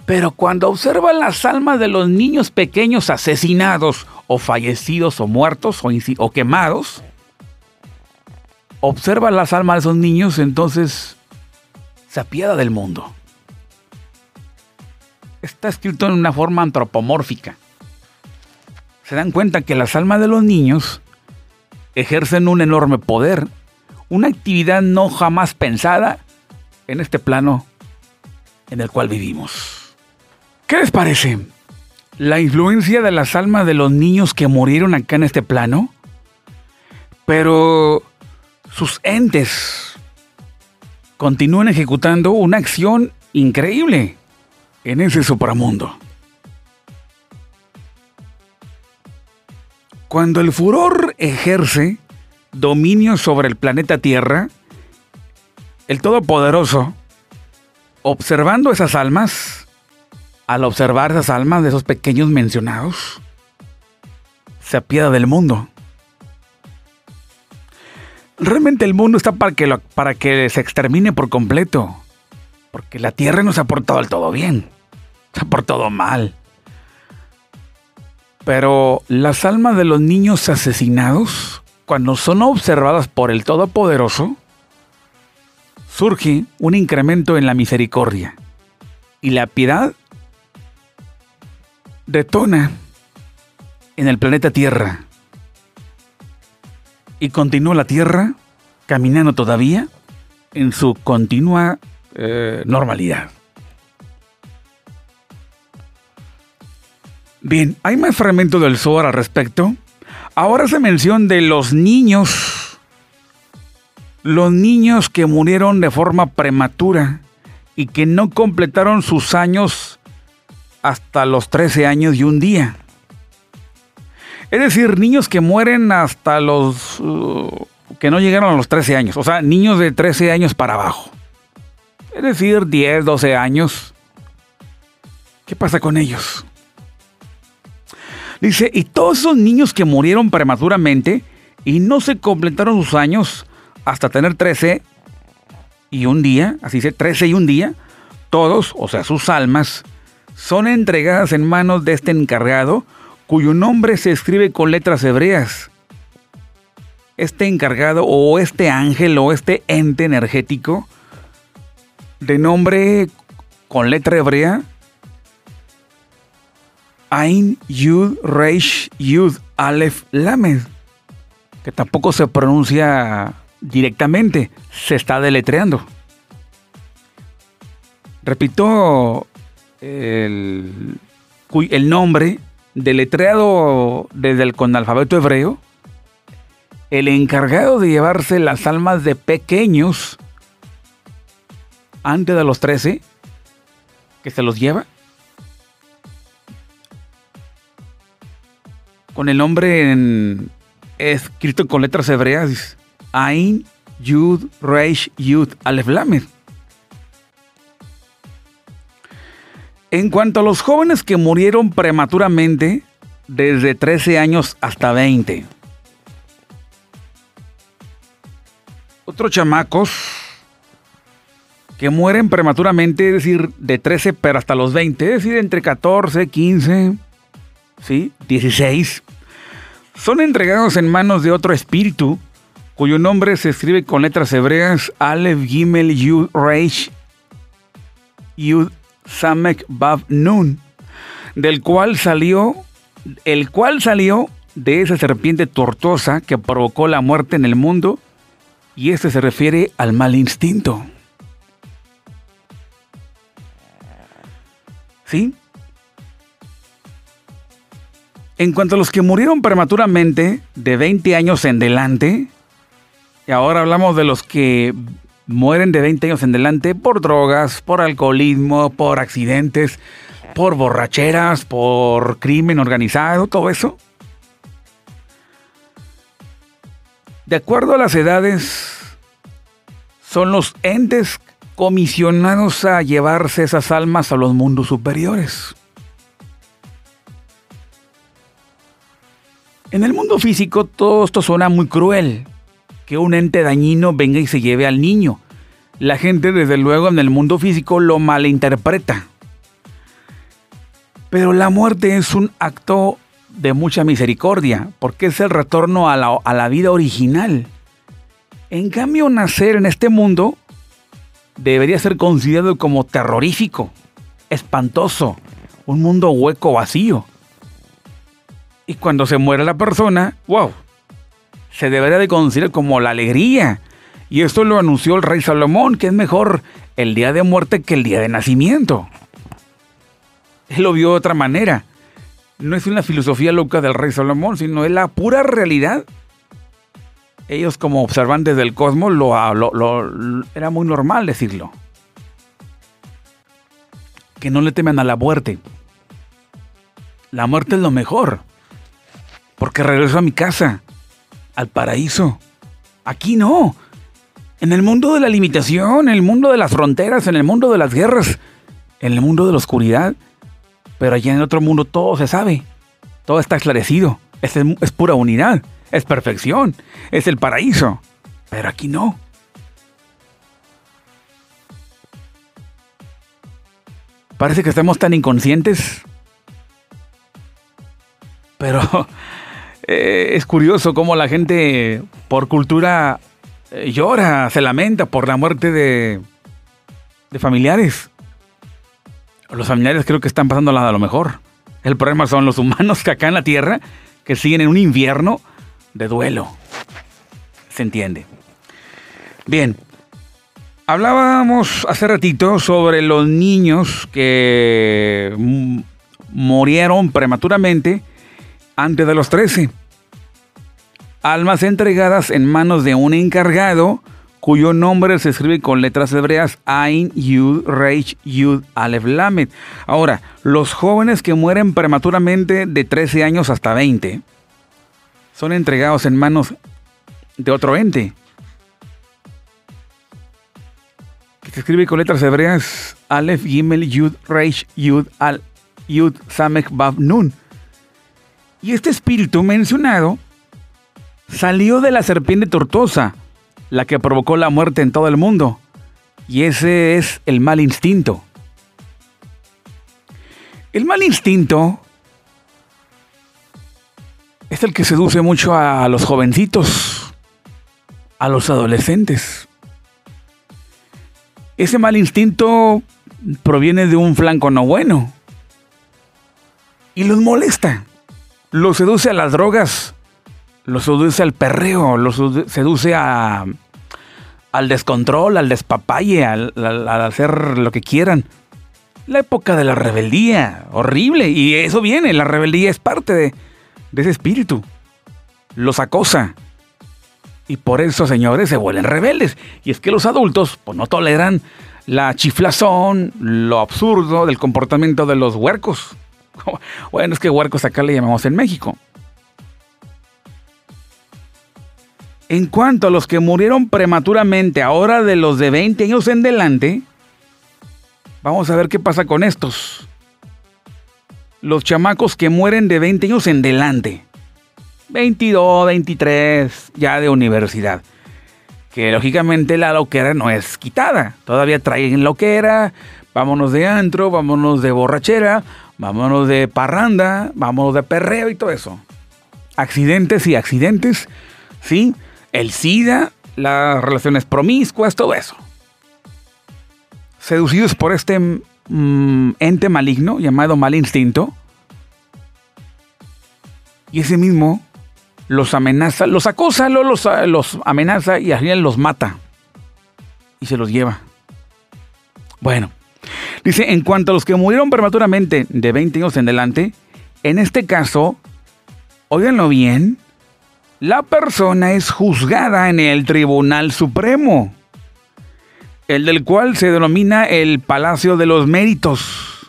Pero cuando observa las almas de los niños pequeños asesinados o fallecidos o muertos o, quemados, observa las almas de esos niños, entonces se apiada del mundo. Está escrito en una forma antropomórfica. Se dan cuenta que las almas de los niños ejercen un enorme poder, una actividad no jamás pensada en este plano en el cual vivimos. ¿Qué les parece? La influencia de las almas de los niños que murieron acá en este plano, pero sus entes continúan ejecutando una acción increíble en ese supramundo. Cuando el furor ejerce dominio sobre el planeta Tierra, el Todopoderoso, observando esas almas, al observar esas almas de esos pequeños mencionados, se apiada del mundo. Realmente el mundo está para que, para que se extermine por completo. Porque la tierra no se ha portado del todo bien. Se ha portado mal. Pero las almas de los niños asesinados, cuando son observadas por el Todopoderoso, surge un incremento en la misericordia. Y la piedad detona en el planeta Tierra y continúa la Tierra caminando todavía en su continua eh, normalidad. Bien, hay más fragmentos del Zohar al respecto. Ahora se menciona de los niños, los niños que murieron de forma prematura y que no completaron sus años hasta los 13 años y un día. Es decir, niños que mueren hasta los... Uh, que no llegaron a los 13 años. O sea, niños de 13 años para abajo. Es decir, 10, 12 años. ¿Qué pasa con ellos? Dice, y todos esos niños que murieron prematuramente y no se completaron sus años hasta tener 13 y un día, así dice, 13 y un día, todos, o sea, sus almas, son entregadas en manos de este encargado cuyo nombre se escribe con letras hebreas. Este encargado o este ángel o este ente energético de nombre con letra hebrea Ain Yud Reish Yud Aleph Lamed, que tampoco se pronuncia directamente, se está deletreando. Repito el, el nombre deletreado desde el con alfabeto hebreo, el encargado de llevarse las almas de pequeños antes de los 13, que se los lleva, con el nombre escrito con letras hebreas, Ain, Yud, Reish, Yud, Aleph, Lamed. En cuanto a los jóvenes que murieron prematuramente, desde 13 años hasta 20. Otros chamacos que mueren prematuramente, es decir, de 13 pero hasta los 20, es decir, entre 14, 15, ¿sí? 16, son entregados en manos de otro espíritu cuyo nombre se escribe con letras hebreas Aleph Gimel Yud Reish Yud Samek Bab Nun, del cual salió, el cual salió de esa serpiente tortuosa que provocó la muerte en el mundo, y este se refiere al mal instinto. ¿Sí? En cuanto a los que murieron prematuramente, de 20 años en delante, y ahora hablamos de los que mueren de 20 años en delante por drogas, por alcoholismo, por accidentes, por borracheras, por crimen organizado, todo eso. De acuerdo a las edades, son los entes comisionados a llevarse esas almas a los mundos superiores. En el mundo físico todo esto suena muy cruel, que un ente dañino venga y se lleve al niño. La gente desde luego en el mundo físico lo malinterpreta. Pero la muerte es un acto de mucha misericordia, porque es el retorno a la, a la vida original. En cambio, nacer en este mundo debería ser considerado como terrorífico, espantoso, un mundo hueco vacío. Y cuando se muere la persona, wow, se debería de considerar como la alegría. Y esto lo anunció el rey Salomón, que es mejor el día de muerte que el día de nacimiento. Él lo vio de otra manera. No es una filosofía loca del rey Salomón, sino es la pura realidad. Ellos como observantes del cosmos lo, lo, era muy normal decirlo. Que no le temen a la muerte. La muerte es lo mejor porque regreso a mi casa, al paraíso. Aquí no. En el mundo de la limitación, en el mundo de las fronteras, en el mundo de las guerras, en el mundo de la oscuridad. Pero allá en el otro mundo todo se sabe. Todo está esclarecido. Es, es pura unidad. Es perfección. Es el paraíso. Pero aquí no. Parece que estamos tan inconscientes. Eh, es curioso cómo la gente por cultura eh, llora, se lamenta por la muerte de, de familiares. Los familiares creo que están pasando a lo mejor. El problema son los humanos que acá en la Tierra, que siguen en un invierno de duelo. Se entiende. Bien. Hablábamos hace ratito sobre los niños que murieron prematuramente antes de los 13. Almas entregadas en manos de un encargado cuyo nombre se escribe con letras hebreas Ain, Yud, Reish, Yud, Aleph, Lamed. Ahora, los jóvenes que mueren prematuramente de 13 años hasta 20 son entregados en manos de otro ente. Que se escribe con letras hebreas Aleph, Gimel, Yud, Reish, Yud, Al, Yud, Samech, Bav, Nun. Y este espíritu mencionado salió de la serpiente tortosa, la que provocó la muerte en todo el mundo. Y ese es el mal instinto. El mal instinto es el que seduce mucho a los jovencitos, a los adolescentes. Ese mal instinto proviene de un flanco no bueno y los molesta lo seduce a las drogas, lo seduce al perreo, lo seduce a, al descontrol, al despapalle, al, hacer lo que quieran. La época de la rebeldía, horrible, y eso viene, la rebeldía es parte de, de ese espíritu. Los acosa. Y por eso, señores, se vuelven rebeldes. Y es que los adultos, pues no toleran la chiflazón, lo absurdo del comportamiento de los huercos. Bueno, es que huercos acá le llamamos en México. En cuanto a los que murieron prematuramente, ahora de los de 20 años en delante, vamos a ver qué pasa con estos. Los chamacos que mueren de 20 años en delante. 22, 23, ya de universidad. Que lógicamente la loquera no es quitada. Todavía traen loquera, vámonos de antro, vámonos de borrachera, vámonos de parranda, vámonos de perreo y todo eso. Accidentes y accidentes, ¿sí? El SIDA, las relaciones promiscuas, todo eso. Seducidos por este mm, ente maligno llamado mal instinto. Y ese mismo los amenaza, los acosa, los, los amenaza y al final los mata. Y se los lleva. Bueno, Dice, en cuanto a los que murieron prematuramente de 20 años en adelante, en este caso, óiganlo bien, la persona es juzgada en el Tribunal Supremo, el del cual se denomina el Palacio de los Méritos.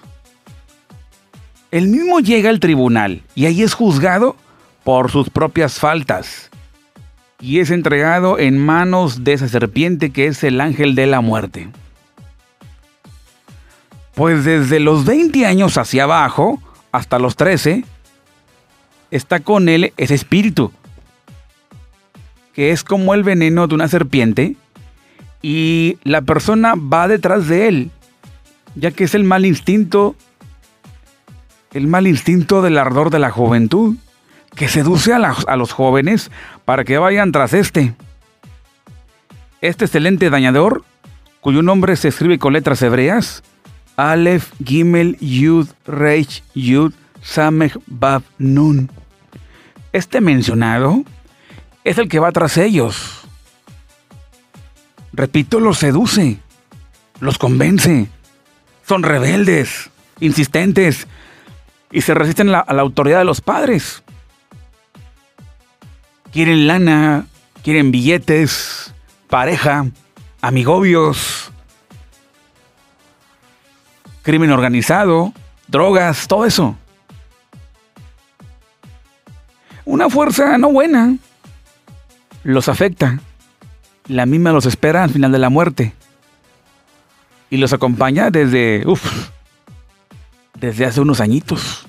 El mismo llega al tribunal y ahí es juzgado por sus propias faltas. y es entregado en manos de esa serpiente que es el ángel de la muerte. Pues desde los 20 años hacia abajo, hasta los 13, está con él ese espíritu, que es como el veneno de una serpiente, y la persona va detrás de él, ya que es el mal instinto, el mal instinto del ardor de la juventud, que seduce a, a los jóvenes para que vayan tras este. Este excelente dañador, cuyo nombre se escribe con letras hebreas, Aleph, Gimel, Yud, Reich, Yud, Samech, Bab, Nun. Este mencionado es el que va tras ellos. Repito, los seduce, los convence. Son rebeldes, insistentes y se resisten a la autoridad de los padres. Quieren lana, quieren billetes, pareja, amigobios, crimen organizado, drogas, todo eso. Una fuerza no buena los afecta. La misma los espera al final de la muerte. Y los acompaña desde, uff, desde hace unos añitos.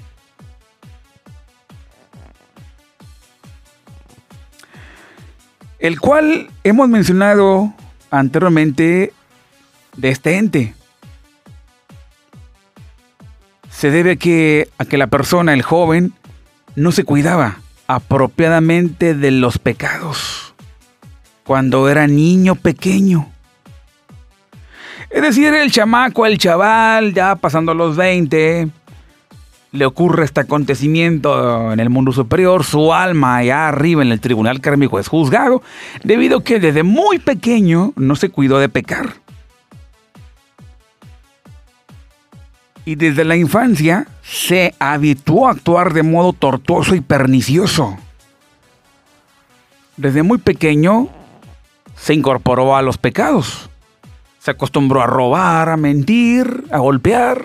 El cual hemos mencionado anteriormente de este ente se debe a que, a que la persona, el joven, no se cuidaba apropiadamente de los pecados cuando era niño pequeño. Es decir, el chamaco, el chaval, ya pasando los 20, le ocurre este acontecimiento en el mundo superior, su alma allá arriba en el tribunal kármico es juzgado, debido a que desde muy pequeño no se cuidó de pecar. Y desde la infancia se habituó a actuar de modo tortuoso y pernicioso. Desde muy pequeño se incorporó a los pecados. Se acostumbró a robar, a mentir, a golpear.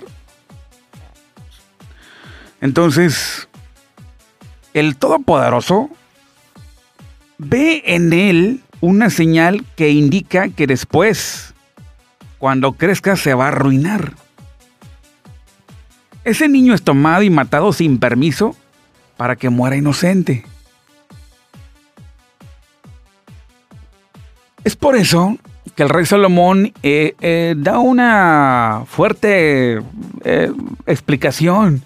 Entonces, el Todopoderoso ve en él una señal que indica que después, cuando crezca, se va a arruinar. Ese niño es tomado y matado sin permiso para que muera inocente. Es por eso que el rey Salomón eh, eh, da una fuerte eh, explicación.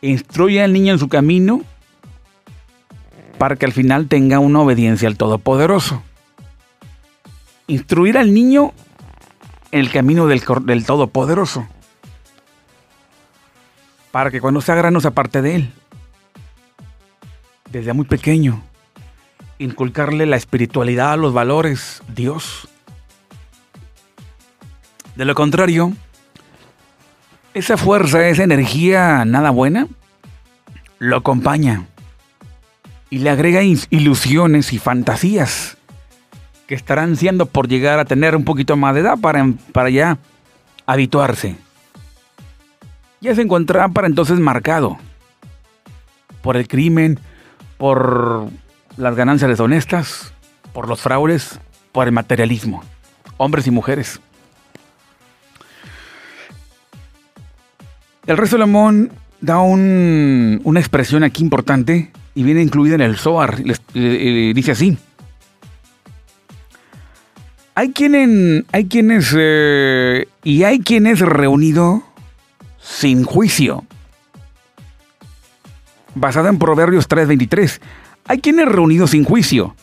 Instruye al niño en su camino para que al final tenga una obediencia al Todopoderoso. Instruir al niño en el camino del, del Todopoderoso para que cuando sea grano se aparte de él. Desde muy pequeño, inculcarle la espiritualidad, los valores, Dios. De lo contrario, esa fuerza, esa energía nada buena, lo acompaña y le agrega ilusiones y fantasías que estarán siendo por llegar a tener un poquito más de edad para, para ya habituarse ya se encontraba para entonces marcado por el crimen, por las ganancias deshonestas, por los fraudes, por el materialismo, hombres y mujeres. El rey Salomón da una expresión aquí importante y viene incluida en el Zohar. dice así. Hay, quien hay quienes eh, y hay quienes reunido sin juicio. Basada en Proverbios 3:23. Hay quienes reunidos sin juicio.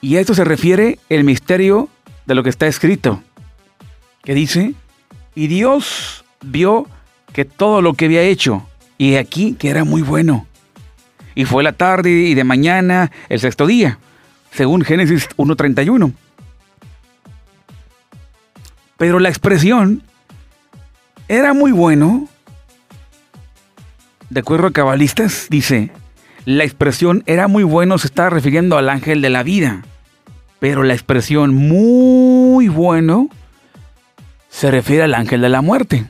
Y a esto se refiere el misterio de lo que está escrito. Que dice, y Dios vio que todo lo que había hecho, y aquí que era muy bueno. Y fue la tarde y de mañana el sexto día, según Génesis 1.31. Pero la expresión era muy bueno. De acuerdo a cabalistas, dice, la expresión era muy bueno se está refiriendo al ángel de la vida, pero la expresión muy bueno se refiere al ángel de la muerte.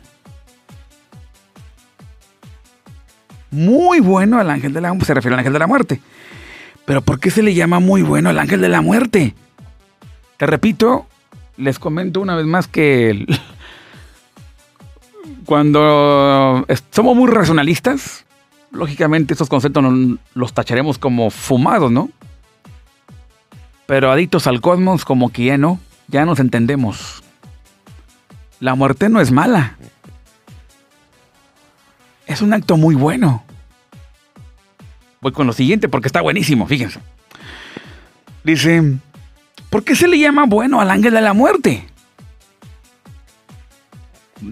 Muy bueno al ángel de la se refiere al ángel de la muerte. Pero ¿por qué se le llama muy bueno al ángel de la muerte? Te repito, les comento una vez más que cuando somos muy racionalistas, lógicamente estos conceptos los tacharemos como fumados, ¿no? Pero adictos al cosmos como que no, ya nos entendemos. La muerte no es mala. Es un acto muy bueno. Voy con lo siguiente porque está buenísimo, fíjense. Dice, ¿por qué se le llama bueno al ángel de la muerte?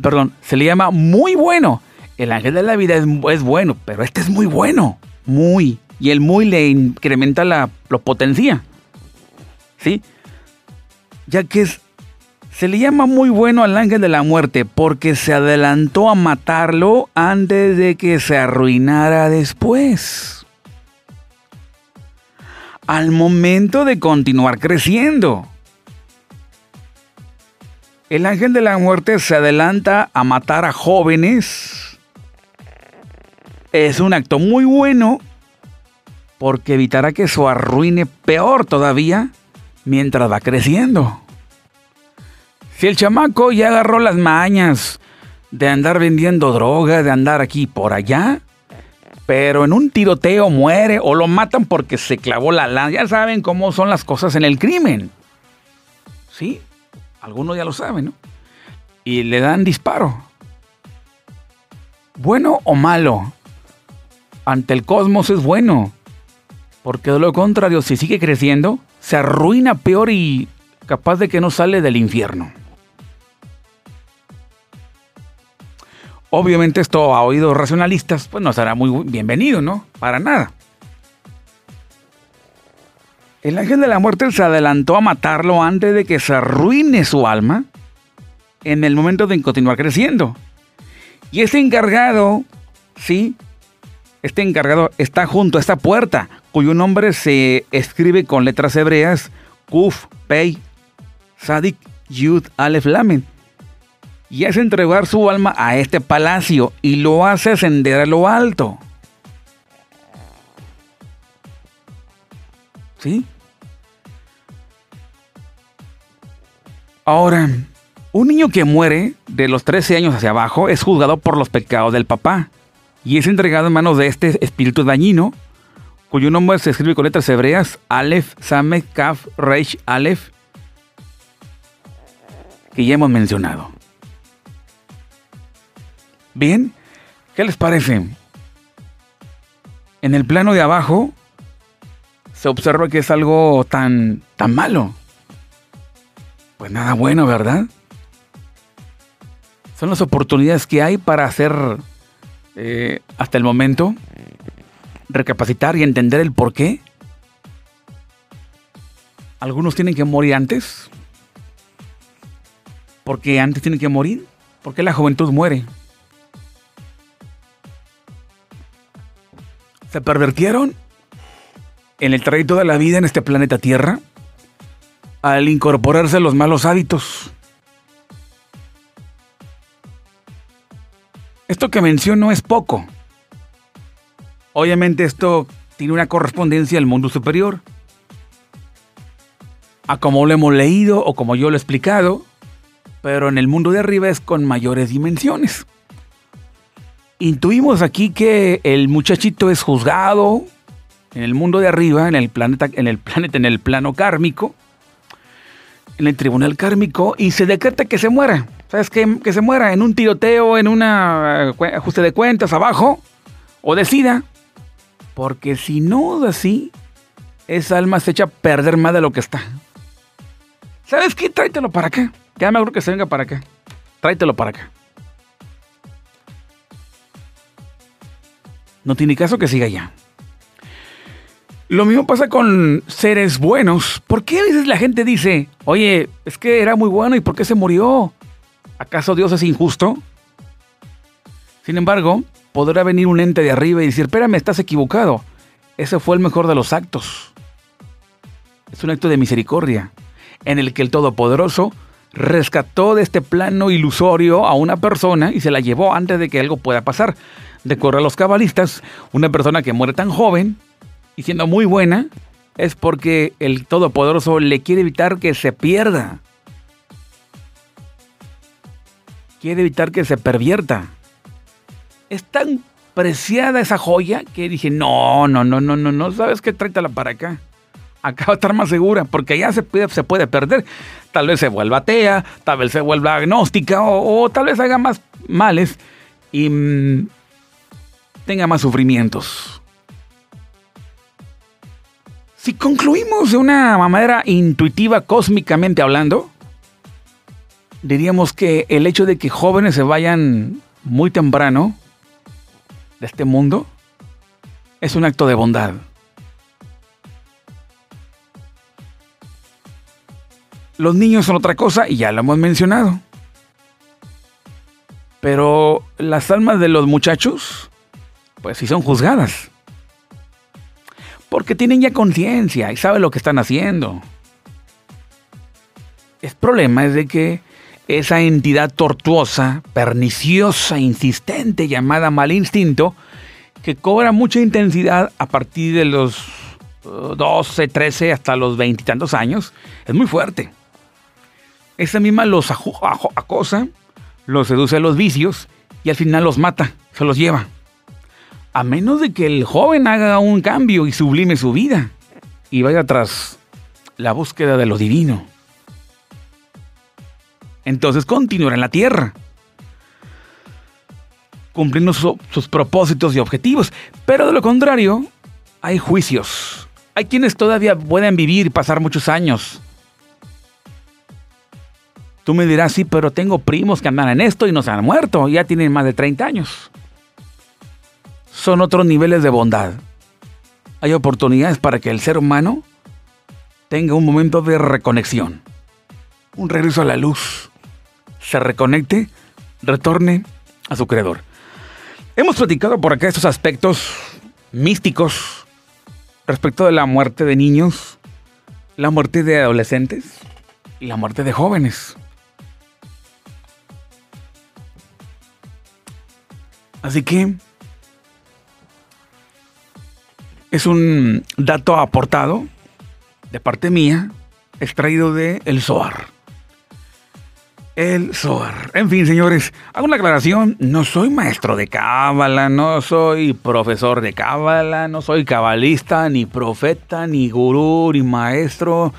Perdón, se le llama muy bueno. El ángel de la vida es, bueno, pero este es muy bueno. Muy. Y el muy le incrementa la, potencia. ¿Sí? Ya que es se le llama muy bueno al ángel de la muerte porque se adelantó a matarlo antes de que se arruinara después. Al momento de continuar creciendo. El ángel de la muerte se adelanta a matar a jóvenes. Es un acto muy bueno porque evitará que eso arruine peor todavía mientras va creciendo. Si el chamaco ya agarró las mañas de andar vendiendo droga, de andar aquí por allá, pero en un tiroteo muere o lo matan porque se clavó la lana. Ya saben cómo son las cosas en el crimen. ¿Sí? Algunos ya lo saben, ¿no? Y le dan disparo. Bueno o malo, ante el cosmos es bueno. Porque de lo contrario, si sigue creciendo, se arruina peor y capaz de que no sale del infierno. Obviamente esto a oídos racionalistas pues no será muy bienvenido, ¿no? Para nada. El ángel de la muerte se adelantó a matarlo antes de que se arruine su alma en el momento de continuar creciendo. Y ese encargado, sí, este encargado está junto a esta puerta, cuyo nombre se escribe con letras hebreas Kuf, Pei, Sadik, Yud, Aleph, Lamen y es entregar su alma a este palacio y lo hace ascender a lo alto. ¿Sí? Ahora, un niño que muere de los 13 años hacia abajo es juzgado por los pecados del papá y es entregado en manos de este espíritu dañino, cuyo nombre se escribe con letras hebreas Aleph, Samek, Kaf, Reish, Aleph, que ya hemos mencionado. Bien, ¿qué les parece? En el plano de abajo se observa que es algo tan, tan malo. Pues nada bueno, ¿verdad? Son las oportunidades que hay para hacer, eh, hasta el momento, recapacitar y entender el por qué. Algunos tienen que morir antes. Porque antes tienen que morir. Porque la juventud muere. se pervertieron en el trayecto de la vida en este planeta Tierra al incorporarse los malos hábitos. Esto que menciono es poco. Obviamente esto tiene una correspondencia al mundo superior. A como lo hemos leído o como yo lo he explicado, pero en el mundo de arriba es con mayores dimensiones. Intuimos aquí que el muchachito es juzgado en el mundo de arriba, en el planeta, en el planeta, en el plano kármico, en el tribunal kármico, y se decreta que se muera. ¿Sabes qué? Que se muera en un tiroteo, en un eh, ajuste de cuentas abajo, o decida. Porque si no es así, esa alma se echa a perder más de lo que está. ¿Sabes qué? Tráetelo para acá. Ya me acuerdo que se venga para acá. Tráetelo para acá. No tiene caso que siga ya. Lo mismo pasa con seres buenos. ¿Por qué a veces la gente dice, oye, es que era muy bueno y por qué se murió? ¿Acaso Dios es injusto? Sin embargo, podrá venir un ente de arriba y decir, espérame, estás equivocado. Ese fue el mejor de los actos. Es un acto de misericordia, en el que el Todopoderoso rescató de este plano ilusorio a una persona y se la llevó antes de que algo pueda pasar de acuerdo a los cabalistas, una persona que muere tan joven y siendo muy buena, es porque el Todopoderoso le quiere evitar que se pierda. Quiere evitar que se pervierta. Es tan preciada esa joya que dije, no, no, no, no, no, no, ¿sabes qué? Tráetela para acá. Acá va a estar más segura, porque allá se puede, se puede perder. Tal vez se vuelva atea, tal vez se vuelva agnóstica, o, tal vez haga más males y mm, tenga más sufrimientos. Si concluimos de una manera intuitiva, cósmicamente hablando, diríamos que el hecho de que jóvenes se vayan muy temprano de este mundo es un acto de bondad. Los niños son otra cosa y ya lo hemos mencionado. Pero las almas de los muchachos, pues sí son juzgadas porque tienen ya conciencia y saben lo que están haciendo. El problema es de que esa entidad tortuosa, perniciosa, insistente, llamada mal instinto, que cobra mucha intensidad a partir de los 12, uh, 13 hasta los veintitantos años, es muy fuerte. Esa misma los acosa, los seduce a los vicios y al final los mata, se los lleva a menos de que el joven haga un cambio y sublime su vida y vaya tras la búsqueda de lo divino. Entonces continuará en la tierra, cumpliendo sus propósitos y objetivos. Pero de lo contrario, hay juicios. Hay quienes todavía pueden vivir y pasar muchos años. Tú me dirás, sí, pero tengo primos que andan en esto y no se han muerto, ya tienen más de 30 años son otros niveles de bondad. Hay oportunidades para que el ser humano tenga un momento de reconexión, un regreso a la luz, se reconecte, retorne a su creador. Hemos platicado por acá estos aspectos místicos respecto de la muerte de niños, la muerte de adolescentes y la muerte de jóvenes. Así que es un dato aportado de parte mía, extraído de El Zohar. El Zohar. En fin, señores, hago una aclaración. No soy maestro de cábala, no soy profesor de cábala, no soy cabalista, ni profeta, ni gurú, ni maestro,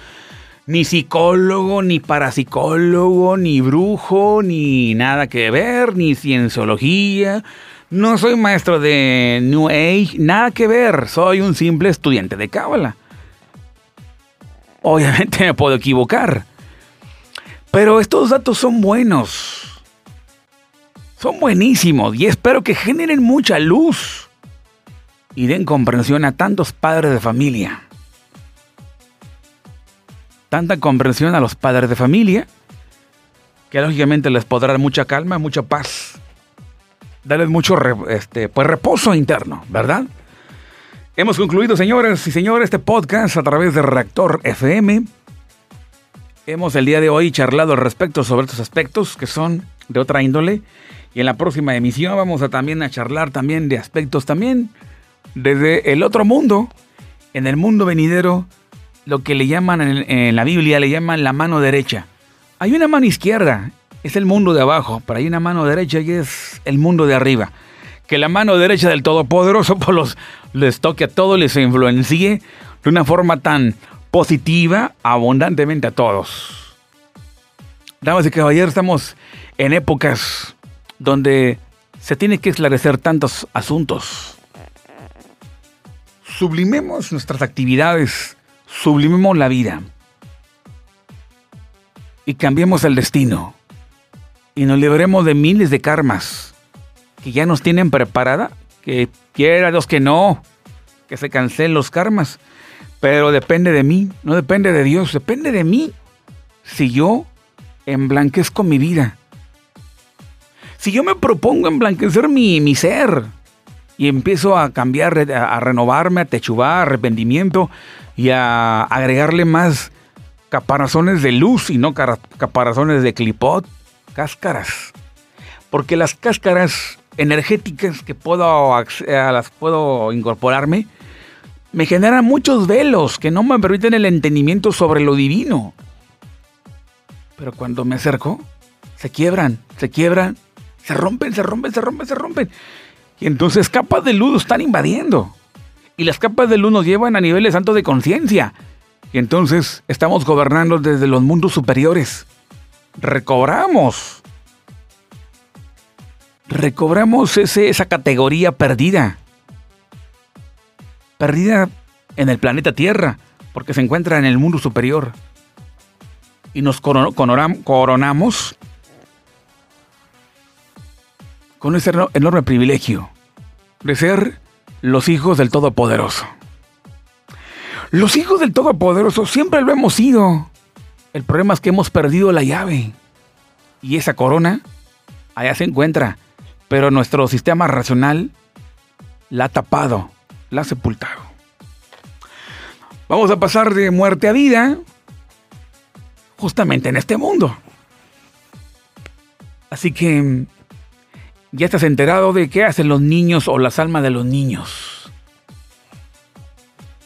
ni psicólogo, ni parapsicólogo, ni brujo, ni nada que ver, ni cienciología. No soy maestro de New Age, nada que ver, soy un simple estudiante de Cábala. Obviamente me puedo equivocar, pero estos datos son buenos. Son buenísimos y espero que generen mucha luz y den comprensión a tantos padres de familia. Tanta comprensión a los padres de familia que lógicamente les podrá dar mucha calma, mucha paz darles mucho este, pues, reposo interno, ¿verdad? Hemos concluido, señores y señores, este podcast a través de Reactor FM. Hemos el día de hoy charlado al respecto sobre estos aspectos que son de otra índole. Y en la próxima emisión vamos a también a charlar también de aspectos también desde el otro mundo, en el mundo venidero, lo que le llaman en la Biblia, le llaman la mano derecha. Hay una mano izquierda es el mundo de abajo, pero hay una mano derecha y es el mundo de arriba. Que la mano derecha del Todopoderoso por los, les toque a todos, les influencie de una forma tan positiva, abundantemente a todos. Damas y caballeros, estamos en épocas donde se tiene que esclarecer tantos asuntos. Sublimemos nuestras actividades, sublimemos la vida y cambiemos el destino y nos libremos de miles de karmas que ya nos tienen preparada, que quiera Dios que no, que se cancelen los karmas, pero depende de mí, no depende de Dios, depende de mí. Si yo emblanquezco mi vida, si yo me propongo emblanquecer mi, mi ser y empiezo a cambiar, a, renovarme, a techubar, arrepentimiento y a agregarle más caparazones de luz y no caparazones de clipot, cáscaras. Porque las cáscaras energéticas que puedo, a las puedo incorporarme me generan muchos velos que no me permiten el entendimiento sobre lo divino. Pero cuando me acerco, se quiebran, se quiebran, se rompen, se rompen, se rompen, se rompen. Y entonces capas de luz están invadiendo. Y las capas de luz nos llevan a niveles altos de conciencia. Y entonces estamos gobernando desde los mundos superiores. Recobramos. Recobramos ese, esa categoría perdida. Perdida en el planeta Tierra, porque se encuentra en el mundo superior. Y nos coronamos con ese enorme privilegio de ser los hijos del Todopoderoso. Los hijos del Todopoderoso siempre lo hemos sido. El problema es que hemos perdido la llave. Y esa corona allá se encuentra. Pero nuestro sistema racional la ha tapado, la ha sepultado. Vamos a pasar de muerte a vida justamente en este mundo. Así que ya estás enterado de qué hacen los niños o las almas de los niños.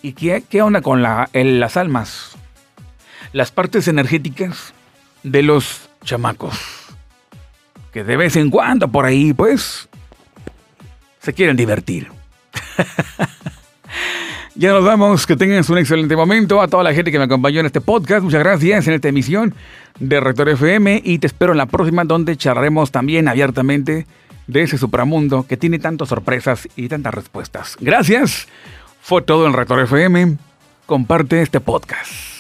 ¿Y qué, qué onda con las almas? Las partes energéticas de los chamacos. Que de vez en cuando por ahí, pues, se quieren divertir. ya nos vamos, que tengan un excelente momento. A toda la gente que me acompañó en este podcast, muchas gracias en esta emisión de Rector FM y te espero en la próxima donde charlaremos también abiertamente de ese supramundo que tiene tantas sorpresas y tantas respuestas. Gracias. Fue todo en Rector FM. Comparte este podcast.